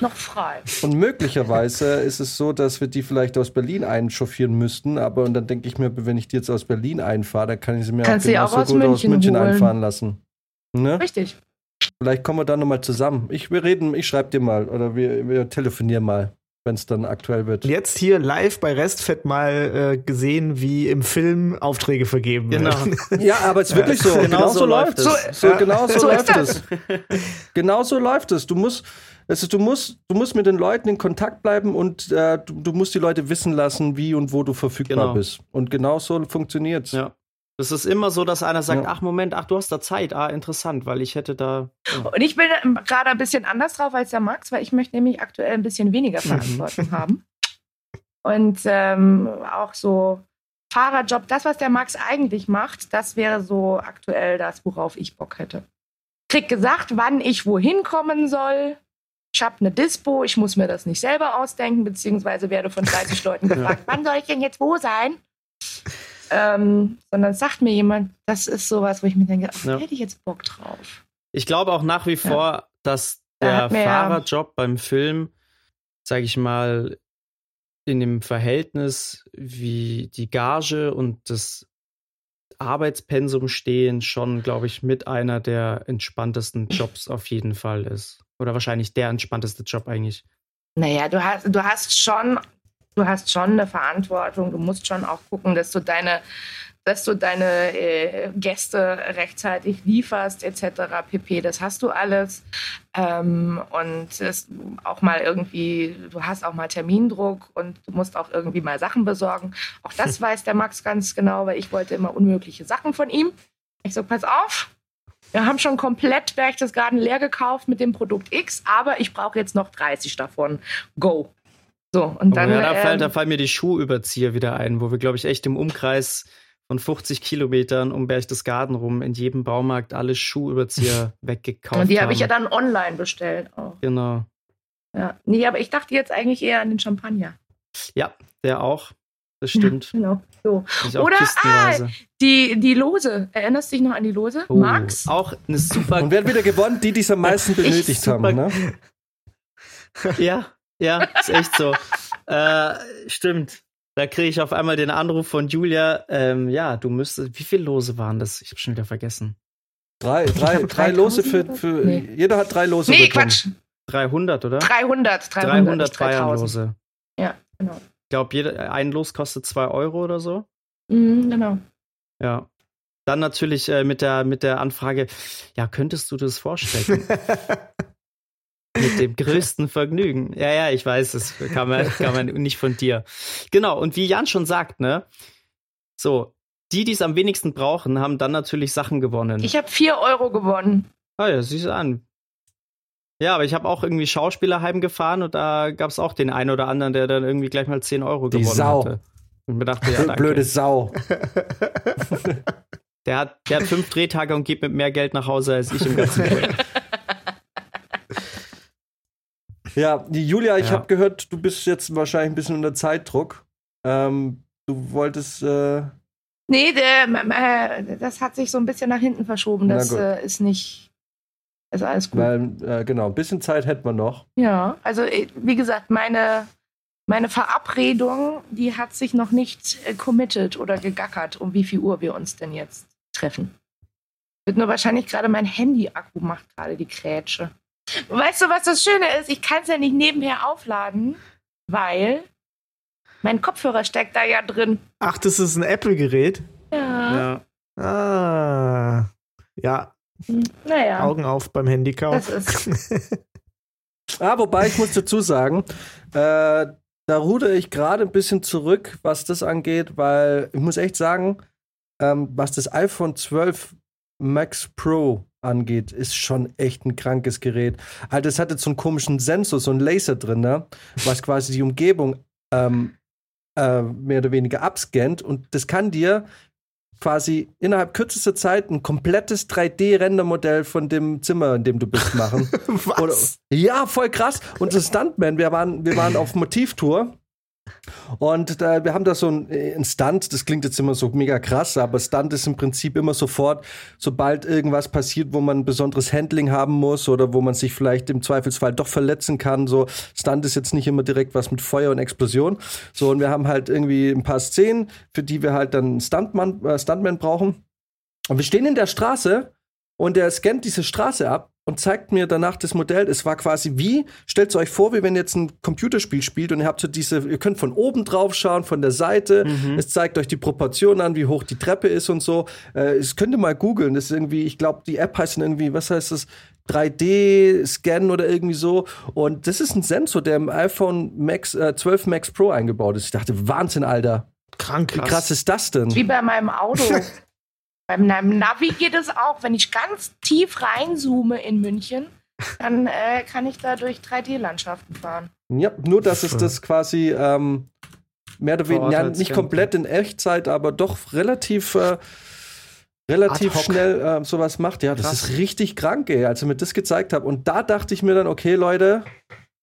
noch frei. Und möglicherweise ist es so, dass wir die vielleicht aus Berlin einchauffieren müssten, aber und dann denke ich mir, wenn ich die jetzt aus Berlin einfahre, dann kann ich sie mir Kannst genauso auch aus gut aus München München holen. einfahren lassen. Ne? Richtig. Vielleicht kommen wir dann nochmal zusammen. Ich, wir reden, ich schreibe dir mal oder wir, wir telefonieren mal, wenn es dann aktuell wird. Jetzt hier live bei Restfett mal äh, gesehen, wie im Film Aufträge vergeben Genau. werden. Ja, aber es ist wirklich so. Genau Genau, so so läuft es. So, genau so, läuft es. Genau so läuft es. Du musst, es ist, du musst, du musst mit den Leuten in Kontakt bleiben und äh, du, du musst die Leute wissen lassen, wie und wo du verfügbar Genau. bist. Und genau so funktioniert's. Ja. Das ist immer so, dass einer sagt, Ja. ach Moment, ach, du hast da Zeit. Ah, interessant, weil ich hätte da. Und ich bin da gerade ein bisschen anders drauf als der Max, weil ich möchte nämlich aktuell ein bisschen weniger Verantwortung haben. Und ähm, auch so Fahrerjob, das, was der Max eigentlich macht, das wäre so aktuell das, worauf ich Bock hätte. Krieg gesagt, wann ich wohin kommen soll. Ich habe eine Dispo, ich muss mir das nicht selber ausdenken, beziehungsweise werde von 30 Leuten gefragt, wann soll ich denn jetzt wo sein? Ähm, sondern sagt mir jemand, das ist sowas, wo ich mir denke, ach, Ja. hätte ich jetzt Bock drauf. Ich glaube auch nach wie vor, dass Da der ja- Fahrerjob beim Film, sage ich mal, in dem Verhältnis, wie die Gage und das Arbeitspensum stehen, schon, glaube ich, mit einer der entspanntesten Jobs auf jeden Fall ist. Oder wahrscheinlich der entspannteste Job eigentlich. Naja, du hast, du hast schon, du hast schon eine Verantwortung. Du musst schon auch gucken, dass du deine, dass du deine äh, Gäste rechtzeitig lieferst, etc. pp. Das hast du alles. Ähm, und es auch mal irgendwie, du hast auch mal Termindruck und du musst auch irgendwie mal Sachen besorgen. Auch das weiß der Max ganz genau, weil ich wollte immer unmögliche Sachen von ihm. Ich so, pass auf. Wir haben schon komplett Berchtesgaden leer gekauft mit dem Produkt X, aber ich brauche jetzt noch 30 davon. Go. So, und dann. ja, da, fallen, ähm, da fallen mir die Schuhüberzieher wieder ein, wo wir, glaube ich, echt im Umkreis von 50 Kilometern um Berchtesgaden rum in jedem Baumarkt alle Schuhüberzieher weggekauft und die habe ich ja haben. dann online bestellt auch. Genau. Ja. Nee, aber ich dachte jetzt eigentlich eher an den Champagner. Ja, der auch. Das stimmt. Genau. So. Oder, kistenweise. Die, die Lose. Erinnerst du dich noch an die Lose? Oh, Max? Auch eine super. Und wer hat wieder gewonnen? Die, die es am meisten benötigt haben. Ne? ja, ja, ist echt so. äh, stimmt. Da kriege ich auf einmal den Anruf von Julia. Ähm, ja, du müsstest. Wie viele Lose waren das? Ich habe schon wieder vergessen. Drei, drei, drei Lose für. 3000 für Nee. Jeder hat drei Lose Nee, bekommen. Quatsch. 300, oder? 300. 300, 300 nicht 3000. Bayernlose. Ja, genau. Ich glaube, jeder- ein Los kostet 2 Euro oder so. Mhm, genau. Ja. Dann natürlich äh, mit, der, mit der Anfrage, ja, könntest du das vorstellen? mit dem größten Vergnügen. Ja, ja, ich weiß, das kann man, kann man nicht von dir. Genau, und wie Jan schon sagt, ne? So, die, die es am wenigsten brauchen, haben dann natürlich Sachen gewonnen. Ich habe 4 Euro gewonnen. ah ja, siehst du an. Ja, aber ich habe auch irgendwie Schauspieler heimgefahren und da gab es auch den einen oder anderen, der dann irgendwie gleich mal 10 Euro Die gewonnen Sau. hatte. Und mir dachte, ja, danke. Blöde Sau. Der hat, der hat fünf Drehtage und geht mit mehr Geld nach Hause als ich im ganzen Projekt. Ja, Julia, ich Ja. habe gehört, du bist jetzt wahrscheinlich ein bisschen unter Zeitdruck. Ähm, du wolltest. Äh, Nee, der, äh, das hat sich so ein bisschen nach hinten verschoben. Das äh, ist nicht. Ist alles gut. weil, äh, genau, ein bisschen Zeit hätten wir noch. Ja, also äh, wie gesagt, meine, meine Verabredung, die hat sich noch nicht äh, committed oder gegackert, um wie viel Uhr wir uns denn jetzt treffen. Wird nur wahrscheinlich gerade mein Handy-Akku macht gerade die Krätsche. Weißt du, was das Schöne ist? Ich kann es ja nicht nebenher aufladen, weil mein Kopfhörer steckt da ja drin. Ach, das ist ein Apple-Gerät? Ja. Ja. Ah. Ja, Naja, Augen auf beim Handykauf. Ah, wobei ich muss dazu sagen, äh, da rudere ich gerade ein bisschen zurück, was das angeht, weil ich muss echt sagen, ähm, was das iPhone 12 Max Pro angeht, ist schon echt ein krankes Gerät. Halt, es hat jetzt so einen komischen Sensor, so einen Laser drin, ne? was quasi die Umgebung ähm, äh, mehr oder weniger abscannt und das kann dir quasi innerhalb kürzester Zeit ein komplettes 3D-Rendermodell von dem Zimmer, in dem du bist, machen. Oder, Was? ja, voll krass. Und das Stuntman, wir waren, wir waren auf Motivtour. Und da, wir haben da so ein, äh, Stunt, das klingt jetzt immer so mega krass, aber Stunt ist im Prinzip immer sofort, sobald irgendwas passiert, wo man ein besonderes Handling haben muss oder wo man sich vielleicht im Zweifelsfall doch verletzen kann. So, Stunt ist jetzt nicht immer direkt was mit Feuer und Explosion. So, und wir haben halt irgendwie ein paar Szenen, für die wir halt dann einen Stuntman, äh, Stuntman brauchen. Und wir stehen in der Straße und der scannt diese Straße ab und zeigt mir danach das Modell. Es war quasi wie, stellt euch vor, wie wenn ihr jetzt ein Computerspiel spielt und ihr habt so diese, ihr könnt von oben drauf schauen, von der Seite. Es zeigt euch die Proportionen an, wie hoch die Treppe ist und so. Äh, das könnt ihr mal googeln. Das ist irgendwie, ich glaube, die App heißt dann irgendwie, was heißt das? 3D-Scan oder irgendwie so. Und das ist ein Sensor, der im iPhone Max, äh, 12 Max Pro eingebaut ist. Ich dachte, Wahnsinn, Alter. Krank. Wie krass ist das denn? Wie bei meinem Auto. bei meinem Navi geht es auch. Wenn ich ganz tief reinzoome in München, dann äh, kann ich da durch 3D-Landschaften fahren. Ja, nur dass es das quasi ähm, mehr oder weniger, ja, nicht komplett in Echtzeit, aber doch relativ, äh, relativ schnell äh, sowas macht. Ja, das Krass. ist richtig krank, ey, als er mir das gezeigt hat. Und da dachte ich mir dann, okay, Leute,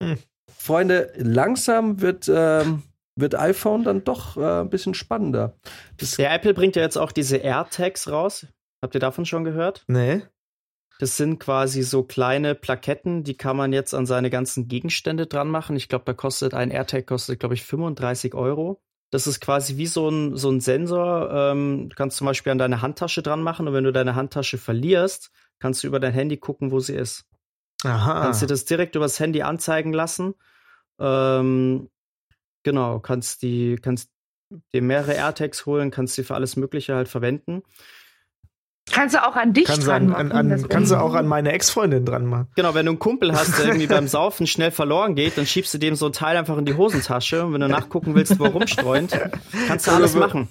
Hm. Freunde, langsam wird, ähm, wird iPhone dann doch äh, ein bisschen spannender. Das, Der Apple bringt ja jetzt auch diese AirTags raus. Habt ihr davon schon gehört? Nee. Das sind quasi so kleine Plaketten, die kann man jetzt an seine ganzen Gegenstände dran machen. Ich glaube, da kostet ein AirTag, kostet, glaube ich, 35 Euro. Das ist quasi wie so ein, so ein Sensor. Ähm, du kannst zum Beispiel an deine Handtasche dran machen und wenn du deine Handtasche verlierst, kannst du über dein Handy gucken, wo sie ist. Aha. Kannst dir das direkt übers Handy anzeigen lassen. Ähm, genau, kannst die, kannst dir mehrere AirTags holen, kannst die für alles Mögliche halt verwenden. Kannst du auch an dich Kannst, dran an, machen. an, an, kannst du auch an meine Ex-Freundin dran machen. Genau, wenn du einen Kumpel hast, der irgendwie beim Saufen schnell verloren geht, dann schiebst du dem so ein Teil einfach in die Hosentasche und wenn du nachgucken willst, wo er rumstreunt, kannst du alles machen.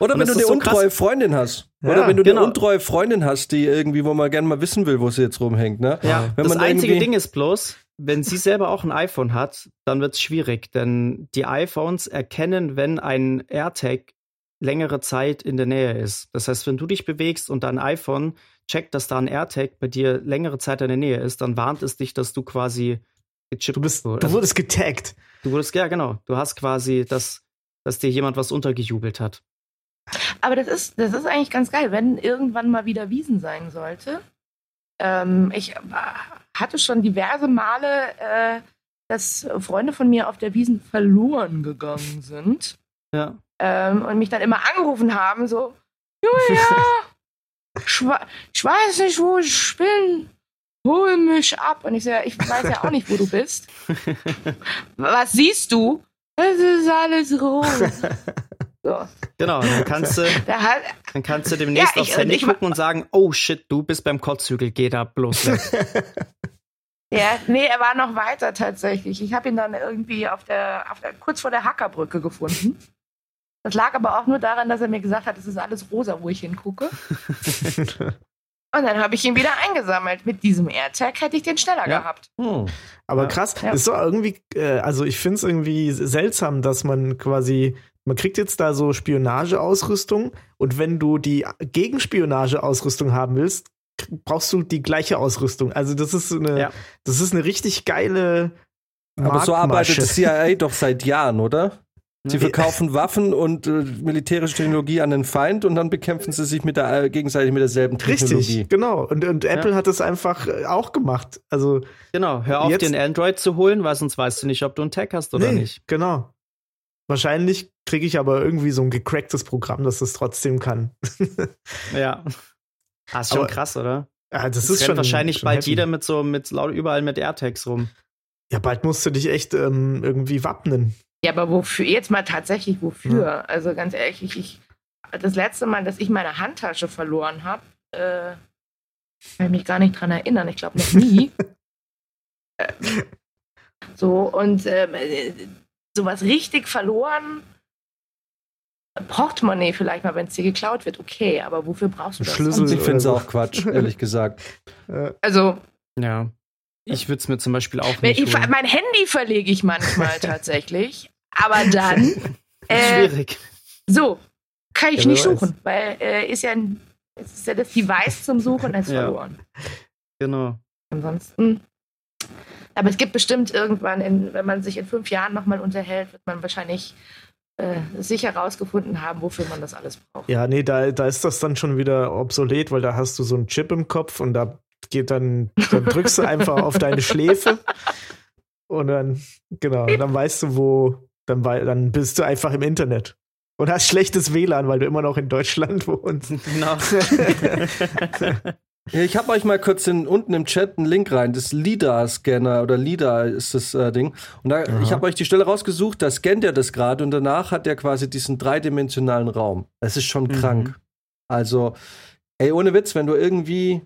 oder Und wenn du eine so krass. untreue Freundin hast. Ja, oder wenn du genau. eine untreue Freundin hast, die irgendwie, wo man gerne mal wissen will, wo sie jetzt rumhängt. Ne? Ja, wenn das man einzige Ding ist bloß, wenn sie selber auch ein iPhone hat, dann wird es schwierig, denn die iPhones erkennen, wenn ein AirTag längere Zeit in der Nähe ist. Das heißt, wenn du dich bewegst und dein iPhone checkt, dass da ein AirTag bei dir längere Zeit in der Nähe ist, dann warnt es dich, dass du quasi gechippt du bist. Du wurdest getaggt. Du wurdest, ja, genau. Du hast quasi, dass, dass dir jemand was untergejubelt hat. Aber das ist, das ist eigentlich ganz geil, wenn irgendwann mal wieder Wiesen sein sollte. Ähm, ich hatte schon diverse Male, äh, dass Freunde von mir auf der Wiesen verloren gegangen sind. Ja. Ähm, und mich dann immer angerufen haben, so, Julia, ich, ich weiß nicht, wo ich bin. Hol mich ab. Und ich sage, ich weiß ja auch nicht, wo du bist. Was siehst du? Es ist alles rot. So. Genau, dann kannst du, dann kannst du demnächst ja, ich, aufs Handy ich, gucken und sagen, oh shit, du bist beim Kotzhügel, geh da bloß weg. ja, nee, er war noch weiter tatsächlich. Ich habe ihn dann irgendwie auf der, auf der, kurz vor der Hackerbrücke gefunden. Das lag aber auch nur daran, dass er mir gesagt hat, es ist alles rosa, wo ich hingucke. Und dann habe ich ihn wieder eingesammelt. Mit diesem AirTag hätte ich den schneller ja. gehabt. Hm. Aber krass, ja. ist so irgendwie, äh, also ich finde es irgendwie seltsam, dass man quasi, man kriegt jetzt da so Spionageausrüstung und wenn du die Gegenspionageausrüstung haben willst, brauchst du die gleiche Ausrüstung. Also das ist eine, ja. das ist eine richtig geile. Aber so arbeitet das CIA doch seit Jahren, oder? Sie verkaufen Waffen und äh, militärische Technologie an den Feind und dann bekämpfen sie sich mit der, äh, gegenseitig mit derselben Technologie. Richtig, genau. Und, und Apple ja. hat das einfach äh, auch gemacht. Also genau, hör auf, den Android zu holen, weil sonst weißt du nicht, ob du einen Tag hast oder nee, nicht. Genau. Wahrscheinlich kriege ich aber irgendwie so ein gecracktes Programm, das das trotzdem kann. ja. Ah, ist schon aber, krass, oder? Ja, das, das ist schon wahrscheinlich schon bald heavy. jeder mit so mit überall mit AirTags rum. Ja, bald musst du dich echt ähm, irgendwie wappnen. Ja, aber wofür? Jetzt mal tatsächlich wofür? Ja. Also ganz ehrlich, ich, ich, das letzte Mal, dass ich meine Handtasche verloren habe, äh, kann ich mich gar nicht dran erinnern. Ich glaube noch nie. äh, so, und ähm, äh, sowas richtig verloren. Portemonnaie vielleicht mal, wenn es dir geklaut wird, okay, aber wofür brauchst du das? Schlüssel, ich finde es auch Quatsch, ehrlich gesagt. Also. Ja. Ich würde es mir zum Beispiel auch nicht ich, Mein Handy verlege ich manchmal tatsächlich, aber dann äh, schwierig. So kann ich ja, nicht suchen, weiß. weil äh, ist ja ein, ist ja das Device zum Suchen ist ja. verloren. Genau. Ansonsten. Aber es gibt bestimmt irgendwann, in, wenn man sich in fünf Jahren nochmal unterhält, wird man wahrscheinlich äh, sicher rausgefunden haben, wofür man das alles braucht. Ja, nee, da, da ist das dann schon wieder obsolet, weil da hast du so einen Chip im Kopf und da geht dann, dann drückst du einfach auf deine Schläfe und dann, genau, dann weißt du, wo, dann, dann bist du einfach im Internet. Und hast schlechtes WLAN, weil du immer noch in Deutschland wohnst. Genau. ich habe euch mal kurz in, unten im Chat einen Link rein. Das LIDAR-Scanner oder LIDAR ist das äh, Ding. Und da, ich habe euch die Stelle rausgesucht, da scannt er das gerade und danach hat er quasi diesen dreidimensionalen Raum. Das ist schon mhm. krank. Also, ey, ohne Witz, wenn du irgendwie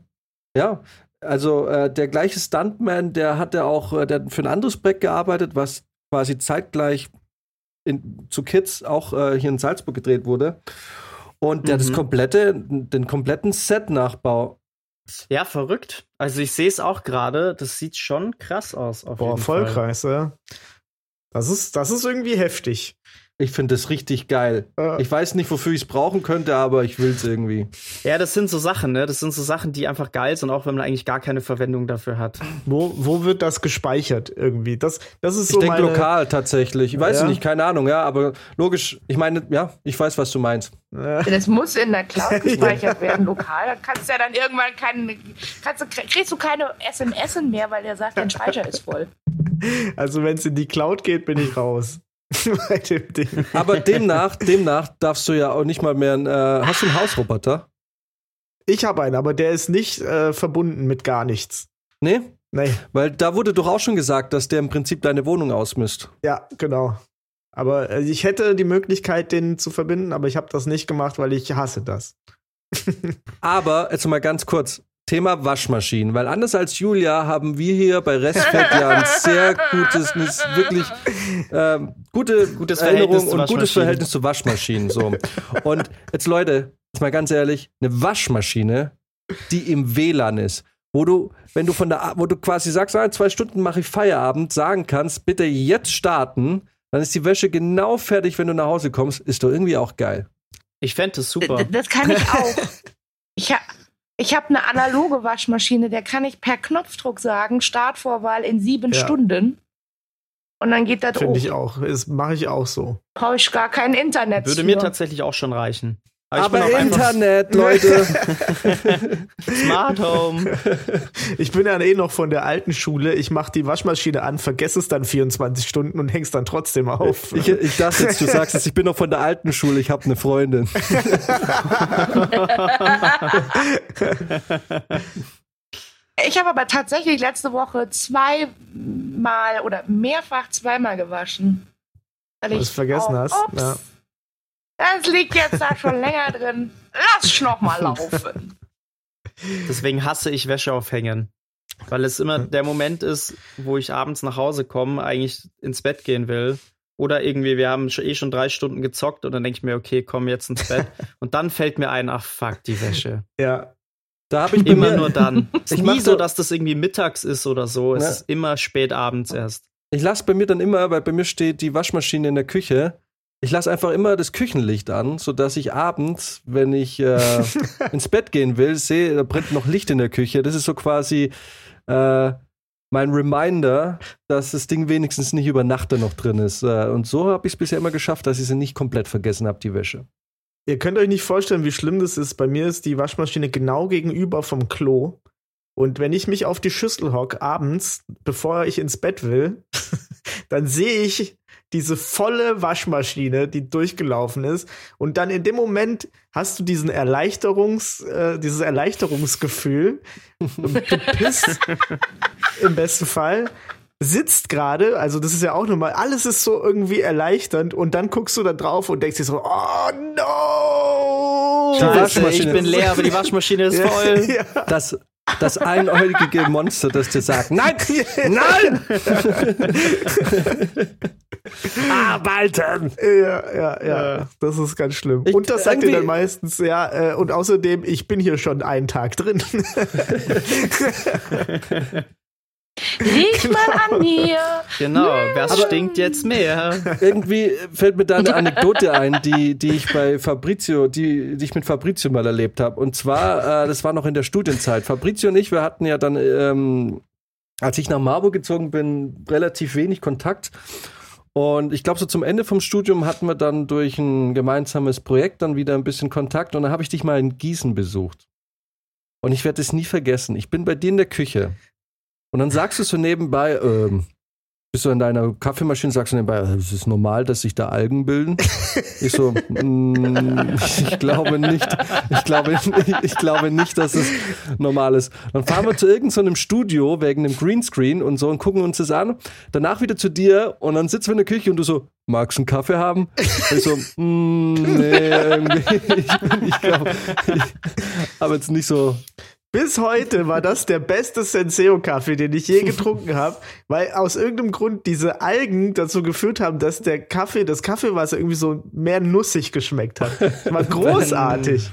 ja, also äh, der gleiche Stuntman, der hatte auch äh, der für ein anderes Projekt gearbeitet, was quasi zeitgleich in, zu Kids auch äh, hier in Salzburg gedreht wurde. Und der mhm. das komplette, den kompletten Set-Nachbau. Ja, verrückt. Also ich sehe es auch gerade, das sieht schon krass aus. Boah, voll krass, ja. Das ist, das ist irgendwie heftig. Ich finde das richtig geil. Ja. Ich weiß nicht, wofür ich es brauchen könnte, aber ich will es irgendwie. Ja, das sind so Sachen, ne? Das sind so Sachen, die einfach geil sind, auch wenn man eigentlich gar keine Verwendung dafür hat. Wo, wo wird das gespeichert irgendwie? Das, das ist so. Ich denke lokal tatsächlich. Ich weiß ja. nicht, keine Ahnung, ja, aber logisch, ich meine, ja, ich weiß, was du meinst. Das muss in der Cloud gespeichert werden, lokal. Da kannst du ja dann irgendwann keinen, kannst du, kriegst du keine SMS mehr, weil der sagt, dein Speicher ist voll. Also wenn es in die Cloud geht, bin ich raus. bei dem Ding. Aber demnach, demnach darfst du ja auch nicht mal mehr. Äh, hast du einen Hausroboter? Ich habe einen, aber der ist nicht äh, verbunden mit gar nichts. Nee? Nee. Weil da wurde doch auch schon gesagt, dass der im Prinzip deine Wohnung ausmisst. Ja, genau. Aber äh, ich hätte die Möglichkeit, den zu verbinden, aber ich habe das nicht gemacht, weil ich hasse das. aber jetzt mal ganz kurz. Thema Waschmaschinen, weil anders als Julia haben wir hier bei Restfett ja ein sehr gutes, wirklich ähm, gute gutes Erinnerung und gutes Verhältnis zu Waschmaschinen. So. Und jetzt Leute, jetzt mal ganz ehrlich, eine Waschmaschine, die im WLAN ist, wo du, wenn du von der, wo du quasi sagst, ah, zwei Stunden mache ich Feierabend, sagen kannst, bitte jetzt starten, dann ist die Wäsche genau fertig, wenn du nach Hause kommst, ist doch irgendwie auch geil. Ich fände das super. Das kann ich auch. Ich, ha ich habe eine analoge Waschmaschine, der kann ich per Knopfdruck sagen, Startvorwahl in sieben Ja. Stunden. Und dann geht das Finde ich auch. Das mache ich auch so. Brauche ich gar kein Internet. Würde für. mir tatsächlich auch schon reichen. Aber einfach Internet, Leute. Smart Home. Ich bin ja eh noch von der alten Schule. Ich mache die Waschmaschine an, vergesse es dann 24 Stunden und häng's dann trotzdem auf. Ich, ich dachte jetzt, du sagst es, ich bin noch von der alten Schule, ich habe eine Freundin. Ich habe aber tatsächlich letzte Woche zweimal oder mehrfach zweimal gewaschen. Weil Weil ich vergessen oh, hast, Ups, ja. Das liegt jetzt da schon länger drin. Lass noch mal laufen. Deswegen hasse ich Wäsche aufhängen. Weil es immer der Moment ist, wo ich abends nach Hause komme, eigentlich ins Bett gehen will. Oder irgendwie, wir haben eh schon drei Stunden gezockt und dann denke ich mir, okay, komm jetzt ins Bett. und dann fällt mir ein, ach fuck, die Wäsche. Ja. Da habe ich Immer mir, nur dann. Es ist nie so, dass das irgendwie mittags ist oder so. Es Ne. ist immer spät abends erst. Ich lasse bei mir dann immer, weil bei mir steht die Waschmaschine in der Küche. Ich lasse einfach immer das Küchenlicht an, sodass ich abends, wenn ich äh, ins Bett gehen will, sehe, da brennt noch Licht in der Küche. Das ist so quasi äh, mein Reminder, dass das Ding wenigstens nicht über Nacht da noch drin ist. Äh, und so habe ich es bisher immer geschafft, dass ich sie nicht komplett vergessen habe, die Wäsche. Ihr könnt euch nicht vorstellen, wie schlimm das ist. Bei mir ist die Waschmaschine genau gegenüber vom Klo. Und wenn ich mich auf die Schüssel hock abends, bevor ich ins Bett will, dann sehe ich diese volle Waschmaschine, die durchgelaufen ist. Und dann in dem Moment hast du diesen Erleichterungs, äh, dieses Erleichterungsgefühl. Und du pisst im besten Fall. Sitzt gerade, also das ist ja auch nochmal, alles ist so irgendwie erleichternd und dann guckst du da drauf und denkst dir so, oh no! Die Scheiße, Waschmaschine- ich bin leer, aber die Waschmaschine ist Ja, voll. ja. Das, das einäugige Monster, das dir sagt, nein, nein! Arbeiten! Ja, ja, ja, das ist ganz schlimm. Ich- und das sagt ihr dann meistens, ja, äh, und außerdem, ich bin hier schon einen Tag drin. Riech mal an mir. Genau, was stinkt jetzt mehr? Irgendwie fällt mir da eine Anekdote ein, die, die ich bei Fabrizio, die, die ich mit Fabrizio mal erlebt habe. Und zwar, äh, das war noch in der Studienzeit. Fabrizio und ich, wir hatten ja dann, ähm, als ich nach Marburg gezogen bin, relativ wenig Kontakt. Und ich glaube, so zum Ende vom Studium hatten wir dann durch ein gemeinsames Projekt dann wieder ein bisschen Kontakt. Und dann habe ich dich mal in Gießen besucht. Und ich werde es nie vergessen. Ich bin bei dir in der Küche. Und dann sagst du so nebenbei, ähm, bist du in deiner Kaffeemaschine, sagst du nebenbei, äh, es ist normal, dass sich da Algen bilden. ich so, mm, ich glaube nicht, ich glaube, ich glaube nicht, dass es normal ist. Dann fahren wir zu irgendeinem Studio wegen einem Greenscreen und so und gucken uns das an. Danach wieder zu dir und dann sitzen wir in der Küche und du so, magst du einen Kaffee haben? Ich so, mm, nee, irgendwie, ich, ich glaube, ich habe jetzt nicht so Bis heute war das der beste Senseo-Kaffee, den ich je getrunken habe, weil aus irgendeinem Grund diese Algen dazu geführt haben, dass der Kaffee, das Kaffeewasser irgendwie so mehr nussig geschmeckt hat. Das war großartig.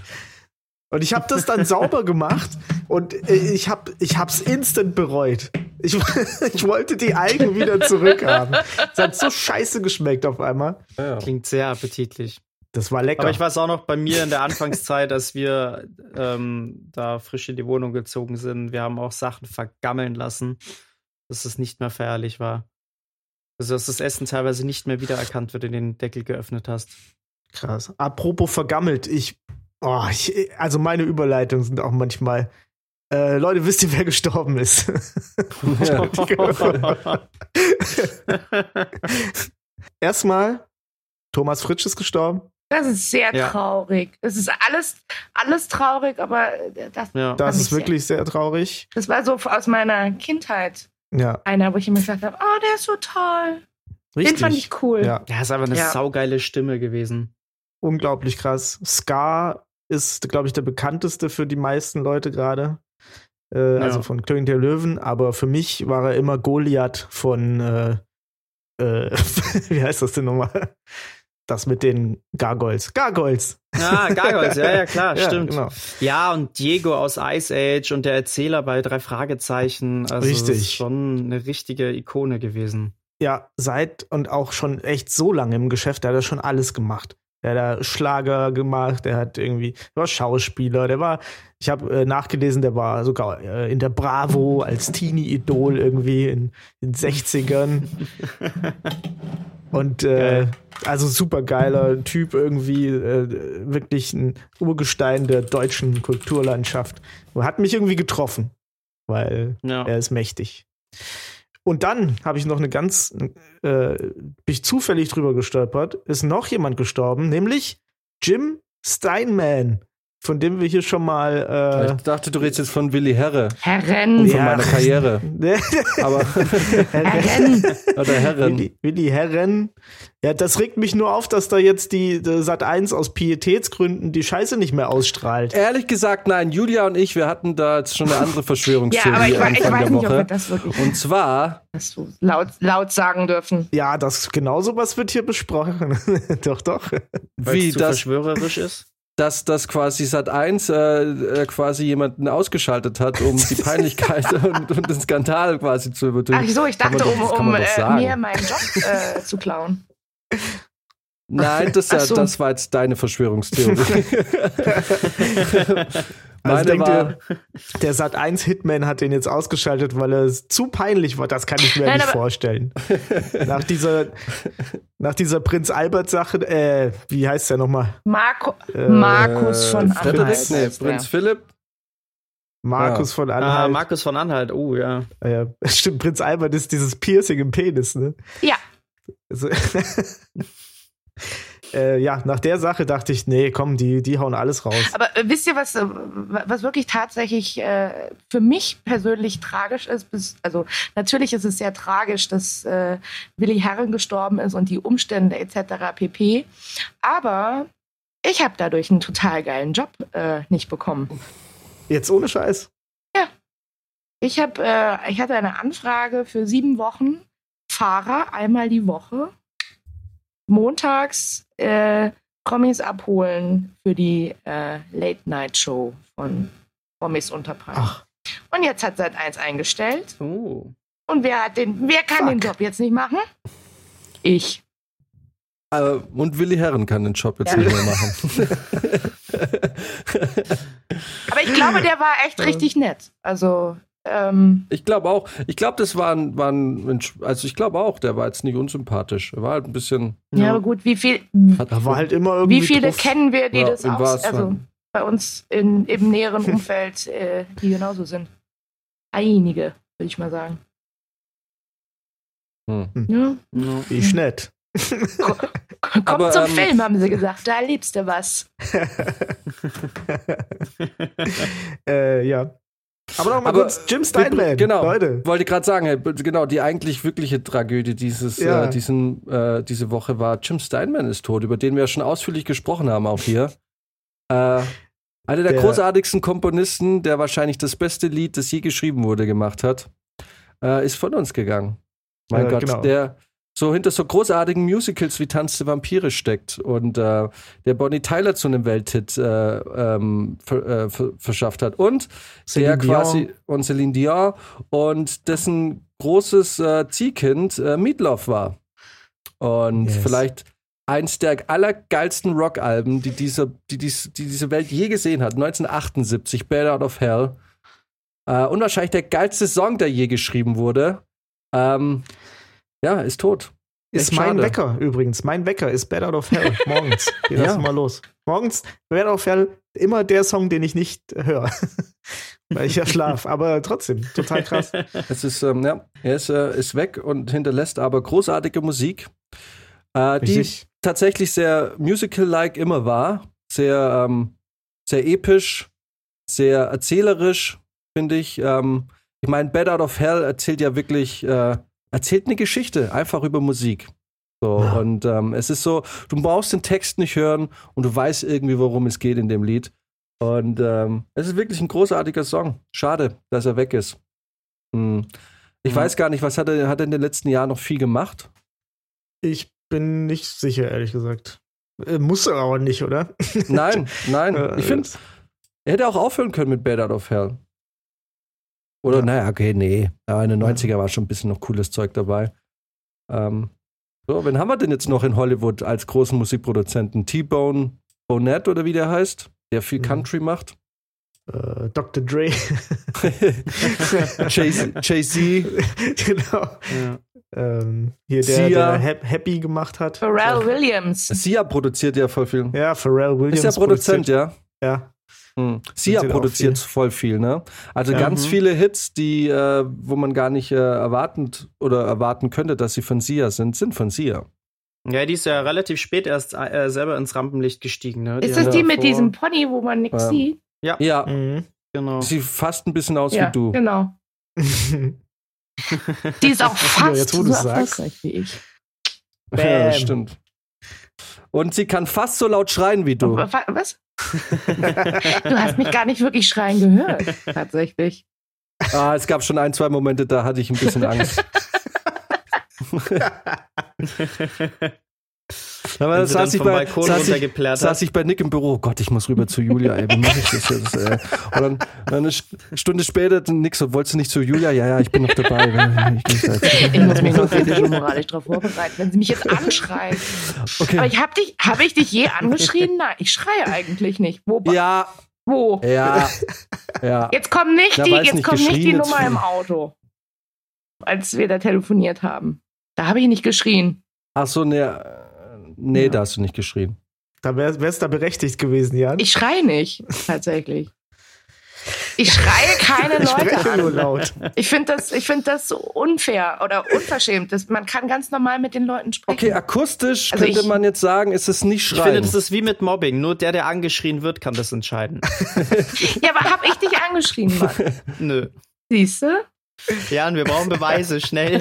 Und ich habe das dann sauber gemacht und äh, ich habe ich hab's instant bereut. Ich, ich wollte die Algen wieder zurückhaben. Es hat so scheiße geschmeckt auf einmal. Klingt sehr appetitlich. Das war lecker. Aber ich weiß auch noch bei mir in der Anfangszeit, als wir ähm, da frisch in die Wohnung gezogen sind, wir haben auch Sachen vergammeln lassen, dass es nicht mehr feierlich war. Also, dass das Essen teilweise nicht mehr wiedererkannt wird, wenn du den Deckel geöffnet hast. Krass. Apropos vergammelt, ich, oh, ich also meine Überleitungen sind auch manchmal. Äh, Leute, wisst ihr, wer gestorben ist? Erstmal, Thomas Fritsch ist gestorben. Das ist sehr Ja. traurig. Es ist alles, alles traurig, aber äh, das, Ja. Das ist ich sehr. wirklich sehr traurig. das war so aus meiner Kindheit Ja, einer, wo ich immer gesagt habe, oh, der ist so toll. richtig. Den fand ich cool. Ja, Ja, ist einfach eine Ja. saugeile Stimme gewesen. unglaublich krass. Scar ist, glaube ich, der bekannteste für die meisten Leute gerade. Äh, Also von König der Löwen, aber für mich war er immer Goliath von, äh, äh, wie heißt das denn nochmal? Das mit den Gargoyles. Gargoyles! Ah, Gargoyles, ja, ja, klar, Ja, stimmt. genau. Ja, und Diego aus Ice Age und der Erzähler bei drei Fragezeichen. Also Richtig. ist schon eine richtige Ikone gewesen. Ja, seit und auch schon echt so lange im Geschäft, der hat er schon alles gemacht. Der hat da Schlager gemacht, der hat irgendwie, der war Schauspieler, der war, ich habe äh, nachgelesen, der war sogar äh, in der Bravo als Teenie-Idol irgendwie in den 60ern. Und äh, also super geiler Typ irgendwie, äh, wirklich ein Urgestein der deutschen Kulturlandschaft. Hat mich irgendwie getroffen, weil Ja. er ist mächtig. Und dann habe ich noch eine ganz, äh, bin ich zufällig drüber gestolpert, ist noch jemand gestorben, nämlich Jim Steinman, von dem wir hier schon mal. Ich dachte, du redest jetzt von Willi Herre, Herren, von Ja. meiner Karriere. Äh, Aber, Herren. oder Herren. Willi, Willi Herren. Ja, das regt mich nur auf, dass da jetzt die, die Sat 1 aus Pietätsgründen die Scheiße nicht mehr ausstrahlt. Ehrlich gesagt, nein, Julia und ich, wir hatten da jetzt schon eine andere Ja, Verschwörungstheorie aber ich, ich Anfang weiß der nicht, ob wir Woche. das wirklich Und zwar, das so laut, laut sagen dürfen. Ja, das genau sowas wird hier besprochen. doch, doch. Weil wie das, verschwörerisch ist. Dass das quasi Sat 1 äh, äh, quasi jemanden ausgeschaltet hat, um die Peinlichkeit und, und den Skandal quasi zu Ach übertönen. so, ich dachte, um, das um doch äh, mir meinen Job äh, zu klauen. Nein, das, ja, so. das war jetzt deine Verschwörungstheorie. Also Meine denkt war, ihr, der Sat 1 Hitman hat den jetzt ausgeschaltet, weil er es zu peinlich war. Das kann ich mir Nein, nicht vorstellen. nach dieser, nach dieser Prinz Albert Sache, äh, wie heißt der nochmal? Marco, Äh, Markus von Anhalt. nee. Prinz Philipp. Markus von Ah, Anhalt. Markus von Anhalt, oh ja. ja, stimmt, Prinz Albert ist dieses Piercing im Penis, ne? Ja. Also, äh, ja, nach der Sache dachte ich, nee, komm, die, die hauen alles raus. Aber äh, wisst ihr, was, äh, was wirklich tatsächlich äh, für mich persönlich tragisch ist? Bis, also natürlich ist es sehr tragisch, dass äh, Willi Herren gestorben ist und die Umstände etc. pp. Aber ich habe dadurch einen total geilen Job äh, nicht bekommen. Jetzt ohne Scheiß. Ich, hab, ich hatte eine Anfrage für sieben Wochen Fahrer einmal die Woche. Montags äh, Promis abholen für die äh, Late-Night-Show von Promis unter Palmen. Ach. Und jetzt hat Sat 1 eingestellt. Oh. Und wer, hat den, wer kann den Job jetzt nicht machen? Ich. Äh, und Willi Herren kann den Job jetzt Ja. nicht mehr machen. Aber ich glaube, der war echt richtig nett. Also, ähm, ich glaube auch. Ich glaube, das war ein, war ein Mensch, also ich glaube auch, der war jetzt nicht unsympathisch. Er war halt ein bisschen. ja, aber gut, wie viel, Hat, Da war halt immer irgendwie. wie viele drauf. kennen wir, die Ja, das wahrsten also bei uns in, im näheren Umfeld, äh, die genauso sind? Einige, würde ich mal sagen. Hm. Ja. Ja. Wie ich nett. Komm Aber, zum ähm, Film, haben sie gesagt. Da erlebst du was. äh, ja. Aber noch mal Aber kurz, Jim Steinman. Genau. Leute. Wollte gerade sagen, hey, genau, die eigentlich wirkliche Tragödie dieses, Ja. äh, diesen, äh, diese Woche war Jim Steinman ist tot, über den wir ja schon ausführlich gesprochen haben, auch hier. Äh, einer der, Der- großartigsten Komponisten, der wahrscheinlich das beste Lied, das je geschrieben wurde, gemacht hat, äh, ist von uns gegangen. Mein Gott, genau. der so hinter so großartigen Musicals wie Tanz der Vampire steckt und äh, der Bonnie Tyler zu einem Welthit äh, ähm, ver, äh, ver, verschafft hat. Und Celine der quasi Dion. und Celine Dion und dessen großes äh, Ziehkind äh, Meatloaf war. Und Yes. vielleicht eins der allergeilsten Rockalben, die diese, die, dies, die diese Welt je gesehen hat. 1978, Bad Out of Hell. Äh, und wahrscheinlich der geilste Song, der je geschrieben wurde. Ähm, ja, ist tot. Ist Echt mein schade. Wecker übrigens. Mein Wecker ist Bad Out of Hell. Morgens. Geht das Ja. immer los. Morgens, Bad Out of Hell, immer der Song, den ich nicht höre. Weil ich ja schlaf. Aber trotzdem, total krass. Es ist, ähm, ja, er ist, äh, ist weg und hinterlässt aber großartige Musik, äh, die tatsächlich sehr musical-like immer war. Sehr, ähm, sehr episch, sehr erzählerisch, finde ich. Ähm, ich meine, Bad Out of Hell erzählt ja wirklich, äh, erzählt eine Geschichte, einfach über Musik. So, Ja. und ähm, es ist so, du brauchst den Text nicht hören und du weißt irgendwie, worum es geht in dem Lied. Und ähm, es ist wirklich ein großartiger Song. Schade, dass er weg ist. Hm. Ich Mhm. weiß gar nicht, was hat er, hat er in den letzten Jahren noch viel gemacht? Ich bin nicht sicher, ehrlich gesagt. Äh, muss er aber nicht, oder? Nein, nein. Ich finde, er hätte auch aufhören können mit Bad Out of Hell. Oder, Ja. naja, okay, nee. Aber in den 90er war schon ein bisschen noch cooles Zeug dabei. Ähm, so, wen haben wir denn jetzt noch in Hollywood als großen Musikproduzenten? T-Bone Bonnet oder wie der heißt? Der viel Mhm. Country macht. Äh, Dr. Dre. Jay-Z. Jay genau. Ja. Ähm, hier der, Sia. der Hap Happy gemacht hat. Pharrell Williams. Sia produziert ja voll viel. Ja, Pharrell Williams. Ist der Produzent, ja? Ja. Hm. Sia Produziert voll viel, ne? Also Ja. ganz Mhm. viele Hits, die, äh, wo man gar nicht äh, erwartend oder erwarten könnte, dass sie von Sia sind, sind von Sia. ja, die ist ja relativ spät erst äh, selber ins Rampenlicht gestiegen. Ne? Ist hat das die mit diesem Pony, wo man nichts Ähm, sieht? Ja, Mhm. Genau. sieht fast ein bisschen aus ja, wie du. genau. Die ist auch fast jetzt, wo so erfolgreich wie ich. Ja, das Bam. stimmt. Und sie kann fast so laut schreien wie du. Wa- Was? Du hast mich gar nicht wirklich schreien gehört, tatsächlich. Ah, es gab schon ein, zwei Momente, da hatte ich ein bisschen Angst. Aber Wenn da sie dann saß ich, bei, saß, ich, saß ich bei Nick im Büro. Oh Gott, ich muss rüber zu Julia. Ey, wie mache ich das jetzt? Ey? Und dann eine St- Stunde später, Nick so, wolltest du nicht zu Julia? Ja, ja, ich bin noch dabei. Ich, jetzt. Ich muss mich noch und moralisch darauf vorbereiten, wenn sie mich jetzt anschreien. Aber Okay. ich habe dich, habe ich dich je angeschrien? Nein, ich schreie eigentlich nicht. Wo? Ja, Wo? ja, ja. Jetzt kommt nicht Ja, die, jetzt nicht kommt nicht die. Nummer im Auto, als wir da telefoniert haben. Da habe ich nicht geschrien. Ach so, äh, nee, Ja. da hast du nicht geschrien. Da wär's wär's da berechtigt gewesen, Jan. Ich schreie nicht, tatsächlich. Ich schreie keine Ich Leute spreche nur an. laut. Ich finde das, ich find das so unfair oder unverschämt. Das, man kann ganz normal mit den Leuten sprechen. Okay, akustisch Also könnte ich- man jetzt sagen, ist es nicht Ich finde, schreien. das ist wie mit Mobbing. Nur der, der angeschrien wird, kann das entscheiden. Ja, aber habe ich dich angeschrien, Mann? Nö. Siehst du? Jan, wir brauchen Beweise, schnell.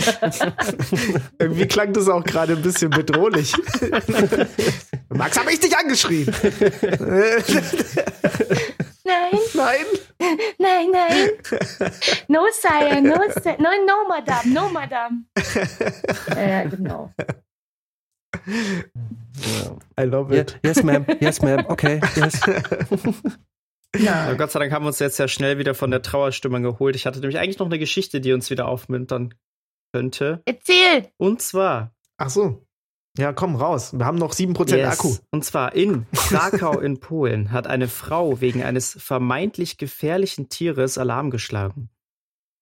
Irgendwie klang das auch gerade ein bisschen bedrohlich. Max, habe ich dich angeschrien? Nein, Nein. nein, nein. No, Sire, no, Sire. No, no, Madame, no, Madame. Ja, genau. I love Ja, it. yes, ma'am. Yes, ma'am. Okay, yes. Ja. Aber Gott sei Dank haben wir uns jetzt ja schnell wieder von der Trauerstimmung geholt. Ich hatte nämlich eigentlich noch eine Geschichte, die uns wieder aufmuntern könnte. Erzähl. Und zwar. Ach so. Ja, komm raus. Wir haben noch 7% Yes. Akku. Und zwar in Krakau in Polen hat eine Frau wegen eines vermeintlich gefährlichen Tieres Alarm geschlagen.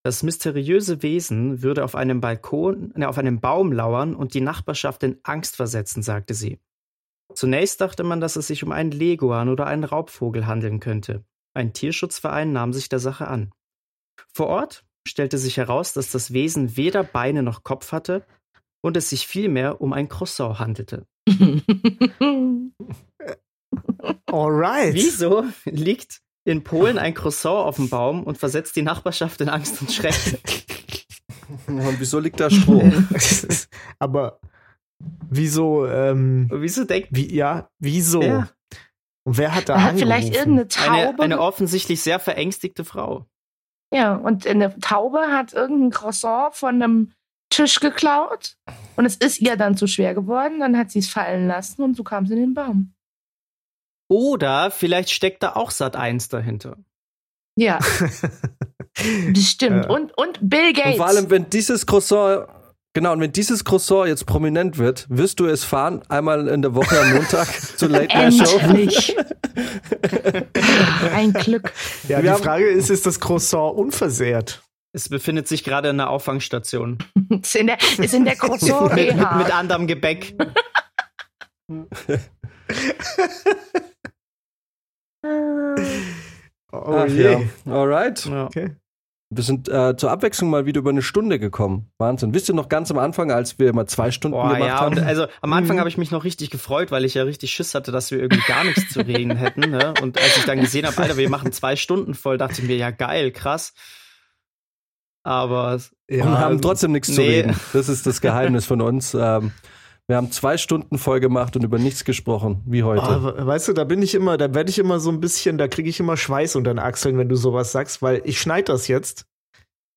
Das mysteriöse Wesen würde auf einem Balkon, ne, auf einem Baum lauern und die Nachbarschaft in Angst versetzen, sagte sie. Zunächst dachte man, dass es sich um einen Leguan oder einen Raubvogel handeln könnte. Ein Tierschutzverein nahm sich der Sache an. Vor Ort stellte sich heraus, dass das Wesen weder Beine noch Kopf hatte und es sich vielmehr um ein Croissant handelte. Alright. Wieso liegt in Polen ein Croissant auf dem Baum und versetzt die Nachbarschaft in Angst und Schrecken? Und wieso liegt da Stroh? Aber wieso, ähm, Wieso denkt wie, ja, wieso? wer? Und wer hat da hat vielleicht irgendeine Taube. Eine, eine offensichtlich sehr verängstigte Frau. ja, und eine Taube hat irgendein Croissant von einem Tisch geklaut. Und es ist ihr dann zu schwer geworden. Dann hat sie es fallen lassen und so kam sie in den Baum. Oder vielleicht steckt da auch Sat 1 dahinter. Ja, bestimmt. Ja. Und, und Bill Gates. Und vor allem, wenn dieses Croissant, genau, und wenn dieses Croissant jetzt prominent wird, wirst du es fahren, einmal in der Woche am Montag zur Late Night Show? Endlich. Ein Glück. Ja, Wir die Frage ist, ist das Croissant unversehrt? Es befindet sich gerade in einer Auffangstation. Ist in der, ist in der Croissant mit, mit, Reha. mit anderem Gebäck. Oh Ach je. ja, alright. Ja. Okay. Wir sind äh, zur Abwechslung mal wieder über eine Stunde gekommen. Wahnsinn. Wisst ihr noch ganz am Anfang, als wir immer zwei Stunden Boah, gemacht ja, haben? und also am Anfang Mhm. habe ich mich noch richtig gefreut, weil ich ja richtig Schiss hatte, dass wir irgendwie gar nichts zu reden hätten. Ne? Und als ich dann gesehen habe, Alter, wir machen zwei Stunden voll, dachte ich mir, ja geil, krass. Aber Ja, und haben trotzdem nichts zu nee. reden. Das ist das Geheimnis von uns. Ähm, wir haben zwei Stunden voll gemacht und über nichts gesprochen, wie heute. Oh, we- weißt du, da bin ich immer, da werde ich immer so ein bisschen, da kriege ich immer Schweiß unter den Achseln, wenn du sowas sagst, weil ich schneid das jetzt.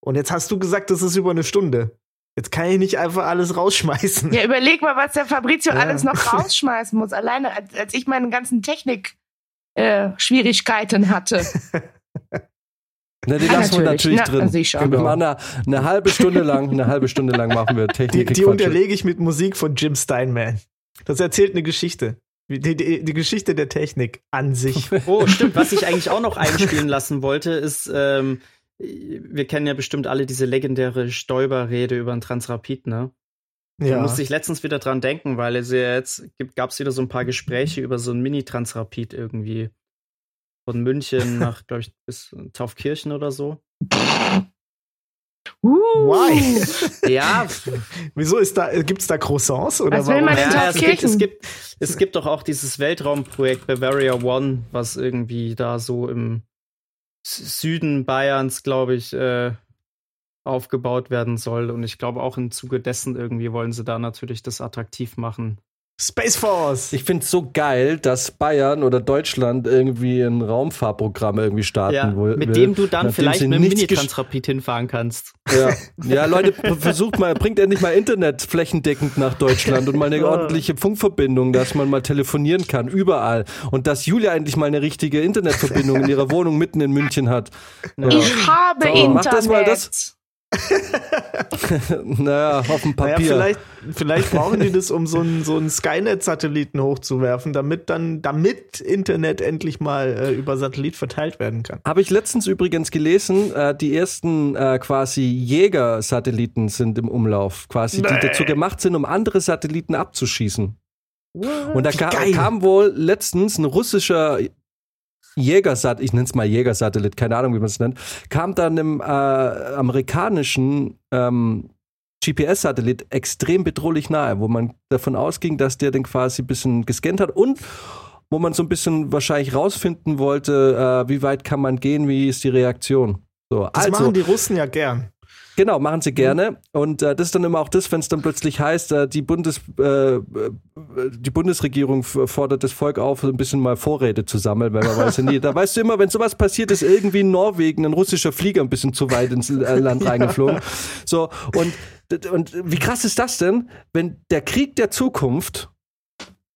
Und jetzt hast du gesagt, das ist über eine Stunde. Jetzt kann ich nicht einfach alles rausschmeißen. Ja, überleg mal, was der Fabrizio Ja. alles noch rausschmeißen muss. Alleine, als, als ich meine ganzen Technik-Schwierigkeiten hatte. Ne, die Ja, lassen wir natürlich. Na, drin. sicher. Wir machen eine, eine halbe Stunde lang, eine halbe Stunde lang machen wir Die, Technik. die unterlege ich mit Musik von Jim Steinman. Das erzählt eine Geschichte. Die, die, die Geschichte der Technik an sich. Oh, stimmt. Was ich eigentlich auch noch einspielen lassen wollte, ist, ähm, wir kennen ja bestimmt alle diese legendäre Stoiber-Rede über einen Transrapid, ne? Da Ja. musste ich letztens wieder dran denken, weil es ja jetzt gab es wieder so ein paar Gespräche über so ein Mini-Transrapid irgendwie. Von München nach, glaube ich, bis Taufkirchen oder so. Uh, Why? Ja, Wieso ist da, gibt's da Croissants oder Was will man ja es, gibt, es, gibt, es gibt doch auch dieses Weltraumprojekt Bavaria One, was irgendwie da so im Süden Bayerns, glaube ich, äh, aufgebaut werden soll. Und ich glaube auch im Zuge dessen irgendwie wollen sie da natürlich das attraktiv machen. Space Force. Ich finde es so geil, dass Bayern oder Deutschland irgendwie ein Raumfahrprogramm irgendwie starten Ja, will. mit dem du dann vielleicht mit dem Mini-Transrapid hinfahren kannst. Ja. ja, Leute, versucht mal, bringt endlich mal Internet flächendeckend nach Deutschland und mal eine ordentliche Funkverbindung, dass man mal telefonieren kann, überall. Und dass Julia endlich mal eine richtige Internetverbindung in ihrer Wohnung mitten in München hat. Ja. Ich habe So, Internet. mach das mal, das- naja, auf dem Naja, Papier. vielleicht, vielleicht brauchen die das, um so einen so einen Skynet-Satelliten hochzuwerfen, damit dann, damit Internet endlich mal äh, über Satellit verteilt werden kann. Habe ich letztens übrigens gelesen, äh, die ersten äh, quasi Jäger-Satelliten sind im Umlauf, quasi, die Nee. dazu gemacht sind, um andere Satelliten abzuschießen. Und da ka geil. kam wohl letztens ein russischer Jägersat, ich nenne es mal Jägersatellit, keine Ahnung, wie man es nennt, kam dann einem äh, amerikanischen ähm, GPS-Satellit extrem bedrohlich nahe, wo man davon ausging, dass der den quasi ein bisschen gescannt hat und wo man so ein bisschen wahrscheinlich rausfinden wollte, äh, wie weit kann man gehen, wie ist die Reaktion. So, Das also, machen die Russen ja gern. Genau, machen sie gerne. Und äh, das ist dann immer auch das, wenn es dann plötzlich heißt, äh, die, Bundes, äh, äh, die Bundesregierung fordert das Volk auf, ein bisschen mal Vorräte zu sammeln, weil man weiß ja nie. Da weißt du immer, wenn sowas passiert, ist irgendwie in Norwegen ein russischer Flieger ein bisschen zu weit ins äh, Land reingeflogen. So, und, und wie krass ist das denn, wenn der Krieg der Zukunft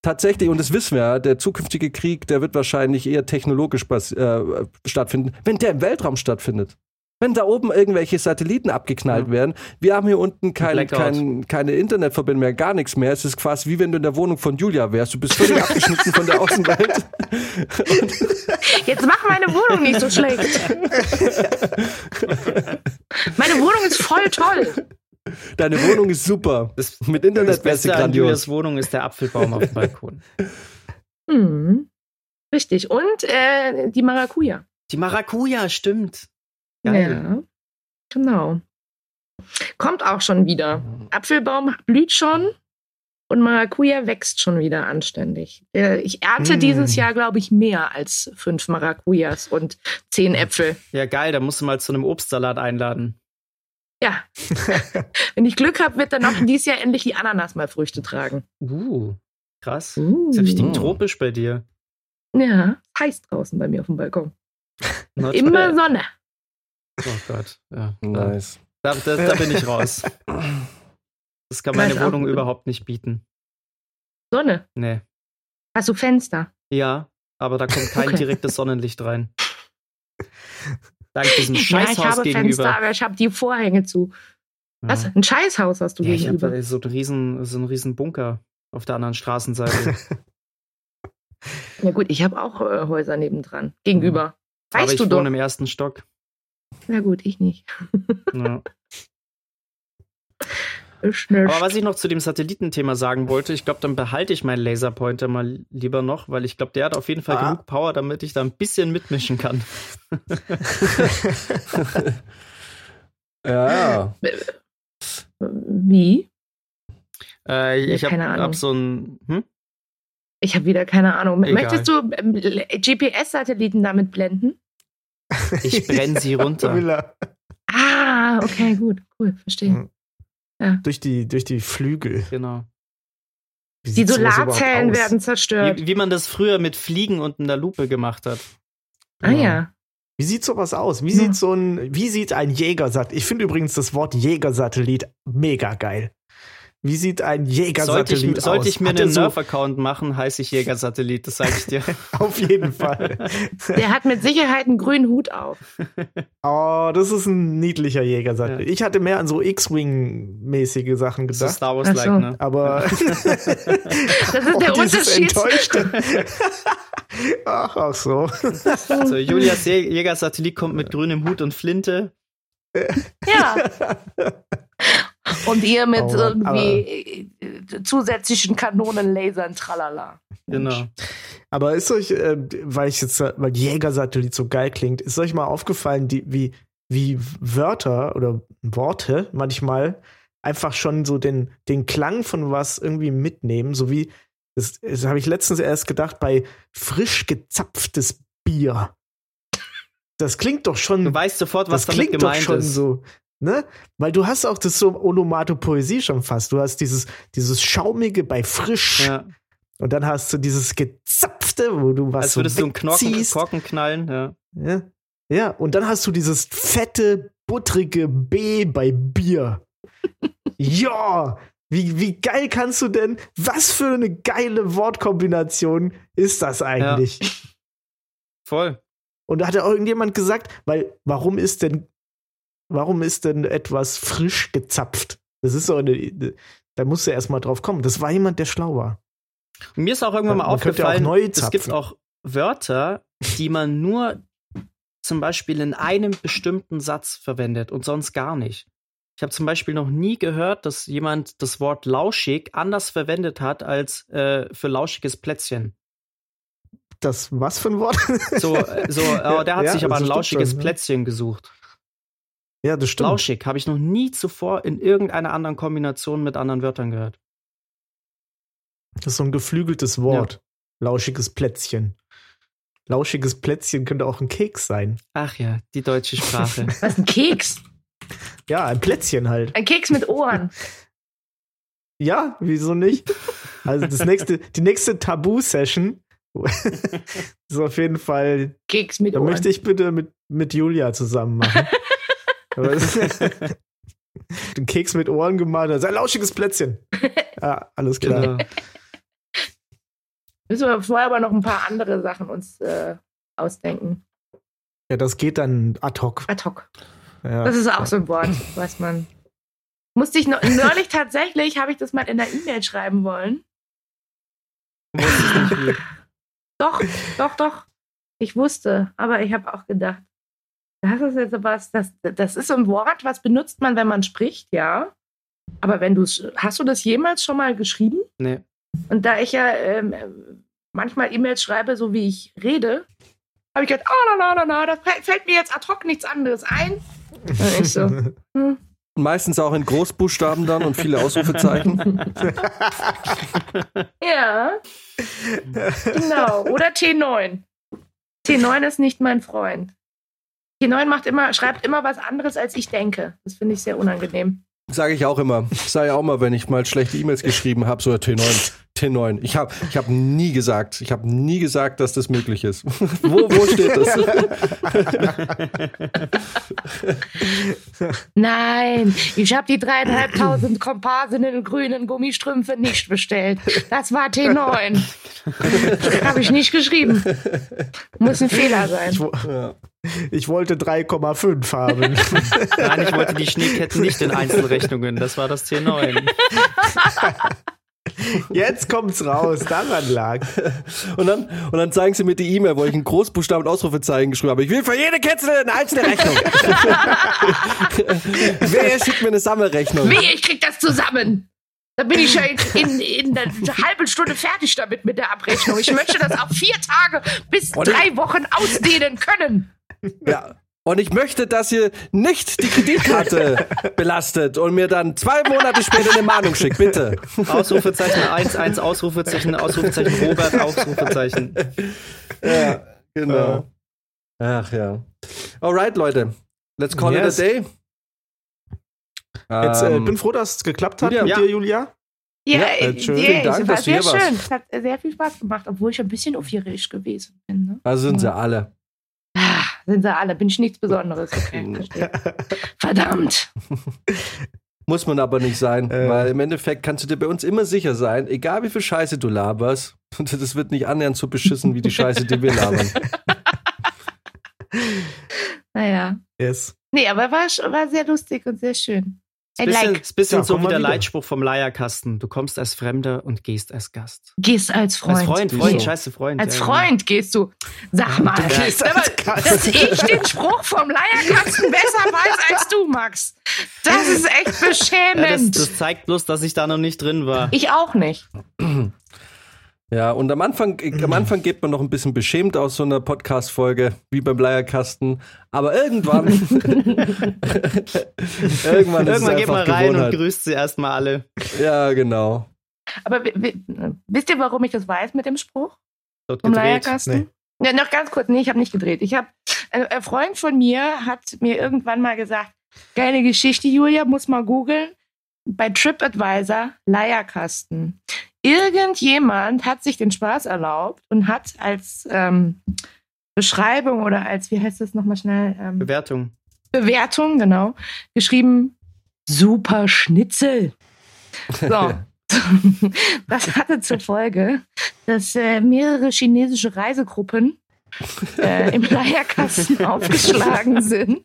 tatsächlich, und das wissen wir ja, der zukünftige Krieg, der wird wahrscheinlich eher technologisch äh, stattfinden, wenn der im Weltraum stattfindet. Wenn da oben irgendwelche Satelliten abgeknallt Ja. werden, wir haben hier unten kein, kein, keine Internetverbindung mehr, gar nichts mehr. Es ist quasi wie wenn du in der Wohnung von Julia wärst. Du bist völlig abgeschnitten von der Außenwelt. Jetzt mach meine Wohnung nicht so schlecht. meine Wohnung ist voll toll. Deine Wohnung ist super. Das, Mit das Internet wäre sie Beste an Julias grandios. Wohnung ist der Apfelbaum auf dem Balkon. Hm. Richtig. Und äh, die Maracuja. Die Maracuja, stimmt. Geil. Ja. Genau. Kommt auch schon wieder. Apfelbaum blüht schon und Maracuja wächst schon wieder anständig. Äh, Ich ernte Mm. dieses Jahr, glaube ich, mehr als fünf Maracujas und zehn Äpfel. Ja, geil, da musst du mal zu einem Obstsalat einladen. Ja. Wenn ich Glück habe, wird dann auch dieses Jahr endlich die Ananas mal Früchte tragen. Uh, krass. Uh. Ist ja richtig tropisch bei dir. Ja, heiß draußen bei mir auf dem Balkon. Immer. Sonne. Oh Gott, ja. Nice. Da, da, da bin ich raus. Das kann meine auch Wohnung überhaupt nicht bieten. Sonne. Nee. Hast du Fenster? Ja, aber da kommt kein Okay. direktes Sonnenlicht rein. Dank diesem Ja, ich Scheißhaus habe gegenüber. Fenster, aber ich habe die Vorhänge zu. Was? Ein Scheißhaus hast du Ja, ich gegenüber? habe so einen riesen, so einen riesen Bunker auf der anderen Straßenseite. Ja gut, ich habe auch äh, Häuser nebendran. Gegenüber. aber Weißt ich du wohne doch. im ersten Stock. Na gut, ich nicht. Ja. Aber was ich noch zu dem Satellitenthema sagen wollte, ich glaube, dann behalte ich meinen Laserpointer mal lieber noch, weil ich glaube, der hat auf jeden Fall Ah. genug Power, damit ich da ein bisschen mitmischen kann. Ja. Wie? Äh, ich habe keine Ahnung. hab so ein. Hm? Ich habe wieder keine Ahnung. Egal. Möchtest du ähm, GPS-Satelliten damit blenden? Ich brenne sie runter. Er. Ah, okay, gut, cool, verstehe. Hm. Durch die, durch die Flügel. Genau. Wie Die Solarzellen werden zerstört. Wie, wie man das früher mit Fliegen und einer Lupe gemacht hat. ah ja. Wie sieht sowas aus? Wie Ja. sieht so ein, wie sieht ein Jägersat? Ich finde übrigens das Wort Jägersatellit mega geil. Wie sieht ein Sollte Jägersatellit ich, aus? sollte ich mir Hat einen so, Nerf-Account machen, heiße ich Jägersatellit, das sage ich dir. Auf jeden Fall. Der hat mit Sicherheit einen grünen Hut auf. Oh, das ist ein niedlicher Jägersatellit. Ich hatte mehr an so X-Wing-mäßige Sachen gedacht. Star Wars-like, so. ne? Aber Das ist Oh, der dieses Unterschied. Ach, ach so. So, Julias Jä- Jägersatellit kommt mit grünem Hut und Flinte. Ja. Und ihr mit Oh irgendwie zusätzlichen Kanonen, Lasern, tralala. Genau. Aber ist euch, äh, weil ich jetzt, weil Jägersatellit so geil klingt, ist euch mal aufgefallen, die, wie, wie Wörter oder Worte manchmal einfach schon so den, den Klang von was irgendwie mitnehmen, so wie, das, das habe ich letztens erst gedacht, bei frisch gezapftes Bier. Das klingt doch schon. Du weißt sofort, was das damit klingt doch gemeint schon ist. so, ne? Weil du hast auch das so Onomatopoesie schon fast. Du hast dieses, dieses Schaumige bei frisch Ja. und dann hast du dieses Gezapfte, wo du was Als so würdest du einen Knorken. Korken knallen. Ja. Ja. ja, und dann hast du dieses fette, buttrige B bei Bier. ja, wie, wie geil kannst du denn, was für eine geile Wortkombination ist das eigentlich? Voll. Und da hat ja auch irgendjemand gesagt, weil warum ist denn, warum ist denn etwas frisch gezapft? Das ist so eine, da musst du erst mal drauf kommen. Das war jemand, der schlau war. Und mir ist auch irgendwann mal Man auch aufgefallen, neu es gibt auch Wörter, die man nur zum Beispiel in einem bestimmten Satz verwendet und sonst gar nicht. Ich habe zum Beispiel noch nie gehört, dass jemand das Wort lauschig anders verwendet hat als äh, für lauschiges Plätzchen. Das, was für ein Wort? So, äh, so äh, der hat Ja, sich aber das ein lauschiges schon, ne? Plätzchen gesucht. Ja, das stimmt. Lauschig habe ich noch nie zuvor in irgendeiner anderen Kombination mit anderen Wörtern gehört. Das ist so ein geflügeltes Wort. Lauschiges Plätzchen. Lauschiges Plätzchen könnte auch ein Keks sein. Ach ja, die deutsche Sprache. Was ein Keks? Ja, ein Plätzchen halt. Ein Keks mit Ohren. Ja, wieso nicht? Also das nächste, die nächste Tabu-Session ist auf jeden Fall, Keks mit da Ohren. möchte ich bitte mit, mit Julia zusammen machen. Den Keks mit Ohren gemalt, das ist ein lauschiges Plätzchen. Ja, alles klar. genau. Müssen wir vorher aber noch ein paar andere Sachen uns äh, ausdenken. Ja, das geht dann ad hoc. Ad hoc. Ja. Das ist auch so ein Wort, was man. Musste ich noch, neulich tatsächlich, habe ich das mal in der E-Mail schreiben wollen. Doch, doch, doch. Ich wusste, aber ich habe auch gedacht, das ist jetzt was, das, das ist so ein Wort, was benutzt man, wenn man spricht, ja. Aber wenn du es, hast du das jemals schon mal geschrieben? Nee. Und da ich ja ähm, manchmal E-Mails schreibe, so wie ich rede, habe ich gedacht, oh, na, na, na, na, da fällt- fällt mir jetzt ad hoc nichts anderes ein. Und ich so, hm, Meistens auch in Großbuchstaben dann und viele Ausrufezeichen. ja, genau. Oder T9. T9 ist nicht mein Freund. T9 macht immer, schreibt immer was anderes, als ich denke. Das finde ich sehr unangenehm. Sage ich auch immer. Sage ja auch mal, wenn ich mal schlechte E-Mails geschrieben habe, so T9. T9. Ich habe ich hab nie gesagt, ich habe nie gesagt, dass das möglich ist. wo, wo steht das? Nein, ich habe die dreieinhalbtausend Komparsen in grünen Gummistrümpfe nicht bestellt. Das war T9. habe ich nicht geschrieben. Muss ein Fehler sein. Ich, wo- ich wollte 3,5 haben. Nein, ich wollte die Schneeketten nicht in Einzelrechnungen. Das war das T9. Jetzt kommt's raus, daran lag. Und dann, und dann zeigen sie mir die E-Mail, wo ich in Großbuchstaben und Ausrufezeichen geschrieben habe. Ich will für jede Kette eine einzelne Rechnung. Wer schickt mir eine Sammelrechnung? Wie, ich krieg das zusammen. Da bin ich ja in, in, in einer halben Stunde fertig damit mit der Abrechnung. Ich möchte das auf vier Tage bis drei Wochen ausdehnen können. Ja. Und ich möchte, dass ihr nicht die Kreditkarte belastet und mir dann zwei Monate später eine Mahnung schickt, bitte. Ausrufezeichen 1, 1, Ausrufezeichen, Ausrufezeichen Robert, Ausrufezeichen. Ja, genau. Ach ja. Alright, Leute. Let's call Yes. it a day. Jetzt äh, Ähm, bin froh, dass es geklappt hat Julia, mit ja. dir, Julia. Ja, Ja, äh, äh, schön. yeah, Vielen Dank, es war dass du hier sehr warst. schön. Es hat sehr viel Spaß gemacht, obwohl ich ein bisschen aufgeregt gewesen bin. Ne? also sind sie alle. Ah, sind sie alle. Bin ich nichts Besonderes. Okay. Verdammt. Muss man aber nicht sein, Äh. weil im Endeffekt kannst du dir bei uns immer sicher sein, egal wie viel Scheiße du laberst, das wird nicht annähernd so beschissen wie die Scheiße, die wir labern. Naja. Yes. Nee, aber war, war sehr lustig und sehr schön. Ist bisschen, like. ist bisschen Ja, so wie der wieder. Leitspruch vom Leierkasten. Du kommst als Fremder und gehst als Gast. Gehst als Freund. Als Freund? Freund, scheiße Freund. Als ja, genau. Freund gehst du. Sag mal, gehst sag als mal, Gast. dass ich den Spruch vom Leierkasten besser weiß als du, Max. Das ist echt Ja, das, beschämend. das zeigt bloß, dass ich da noch nicht drin war. ich auch nicht. Ja, und am Anfang, am Anfang geht man noch ein bisschen beschämt aus so einer Podcast-Folge, wie beim Leierkasten. Aber irgendwann, irgendwann, ist es Irgendwann geht man rein und Gewohnheit. grüßt sie erstmal alle. Ja, genau. Aber wi- wi- wisst ihr, warum ich das weiß mit dem Spruch Dort vom gedreht. Leierkasten? Ja, noch ganz kurz, nee, ich habe nicht gedreht. Ich habe ein, ein Freund von mir hat mir irgendwann mal gesagt, geile Geschichte, Julia, muss mal googeln. Bei TripAdvisor Leierkasten. Irgendjemand hat sich den Spaß erlaubt und hat als ähm, Beschreibung oder als, wie heißt das nochmal schnell? Ähm, Bewertung. Bewertung, genau, geschrieben, super Schnitzel. So. Das hatte zur Folge, dass äh, mehrere chinesische Reisegruppen äh, im Leierkasten aufgeschlagen sind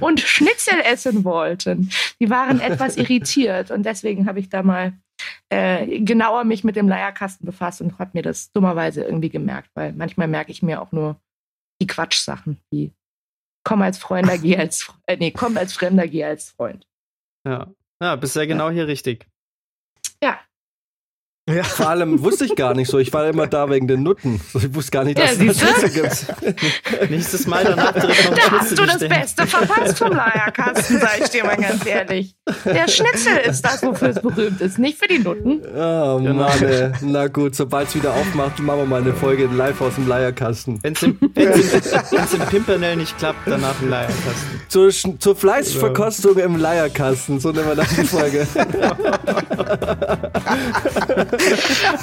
und Schnitzel essen wollten. Die waren etwas irritiert und deswegen habe ich da mal äh, genauer mich mit dem Leierkasten befasst und habe mir das dummerweise irgendwie gemerkt, weil manchmal merke ich mir auch nur die Quatschsachen, die komm als Freund, geh als äh, nee, komm als Fremder, geh als Freund. Ja. Ja, bist ja genau hier richtig. Ja, Ja. Vor allem wusste ich gar nicht so. Ich war immer da wegen den Nutten. Ich wusste gar nicht, Ja, dass es da siehst du? Schnitzel gibt. Nächstes Mal danach direkt noch da hast du das bestellen. Beste verpasst vom Leierkasten, sag ich dir mal ganz ehrlich. Der Schnitzel ist das, wofür es berühmt ist, nicht für die Nutten. Oh Genau. Mann, ey. Na gut, sobald es wieder aufmacht, machen wir mal eine Folge live aus dem Leierkasten. Wenn es im, wenn's im, Pimpernel nicht klappt, danach im Leierkasten. Zur, zur Fleischverkostung im Leierkasten, so nennen wir dann die Folge.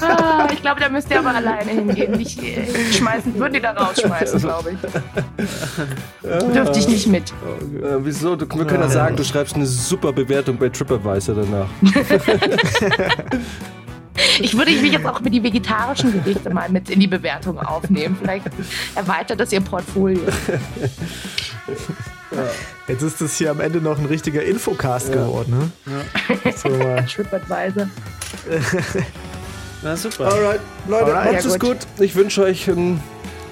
Ah, ich glaube, da müsst ihr aber alleine hingehen. Ich, äh, schmeißen, würden die da rausschmeißen, glaube ich. Dürfte ich nicht mit. Äh, wieso? Du, wir können ja sagen, du schreibst eine super Bewertung bei TripAdvisor danach. Ich würde mich jetzt auch mit die vegetarischen Gerichte mal mit in die Bewertung aufnehmen. Vielleicht erweitert das ihr Portfolio. Jetzt ist das hier am Ende noch ein richtiger Infocast geworden, ne? So, mal. TripAdvisor. Na super. Alright, Leute, Alright. macht Ja, es gut. Ich wünsche euch einen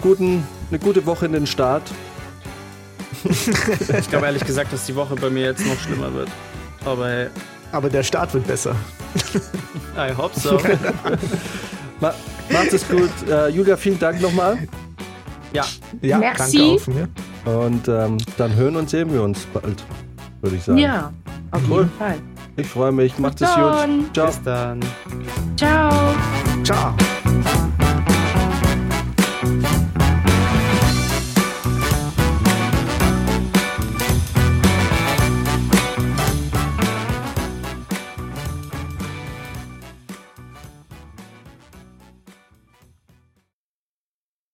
guten, eine gute Woche in den Start. Ich glaube ehrlich gesagt, dass die Woche bei mir jetzt noch schlimmer wird. Aber hey, Aber der Start wird besser. I hope so. Ma macht es gut. Äh, Julia, vielen Dank nochmal. ja, Ja, Merci. danke auch von mir. Und ähm, dann hören und sehen wir uns bald, würde ich sagen. Ja, auf Cool. jeden Fall. Ich freue mich. Macht es gut. Ciao. bis dann. Ciao. Ciao.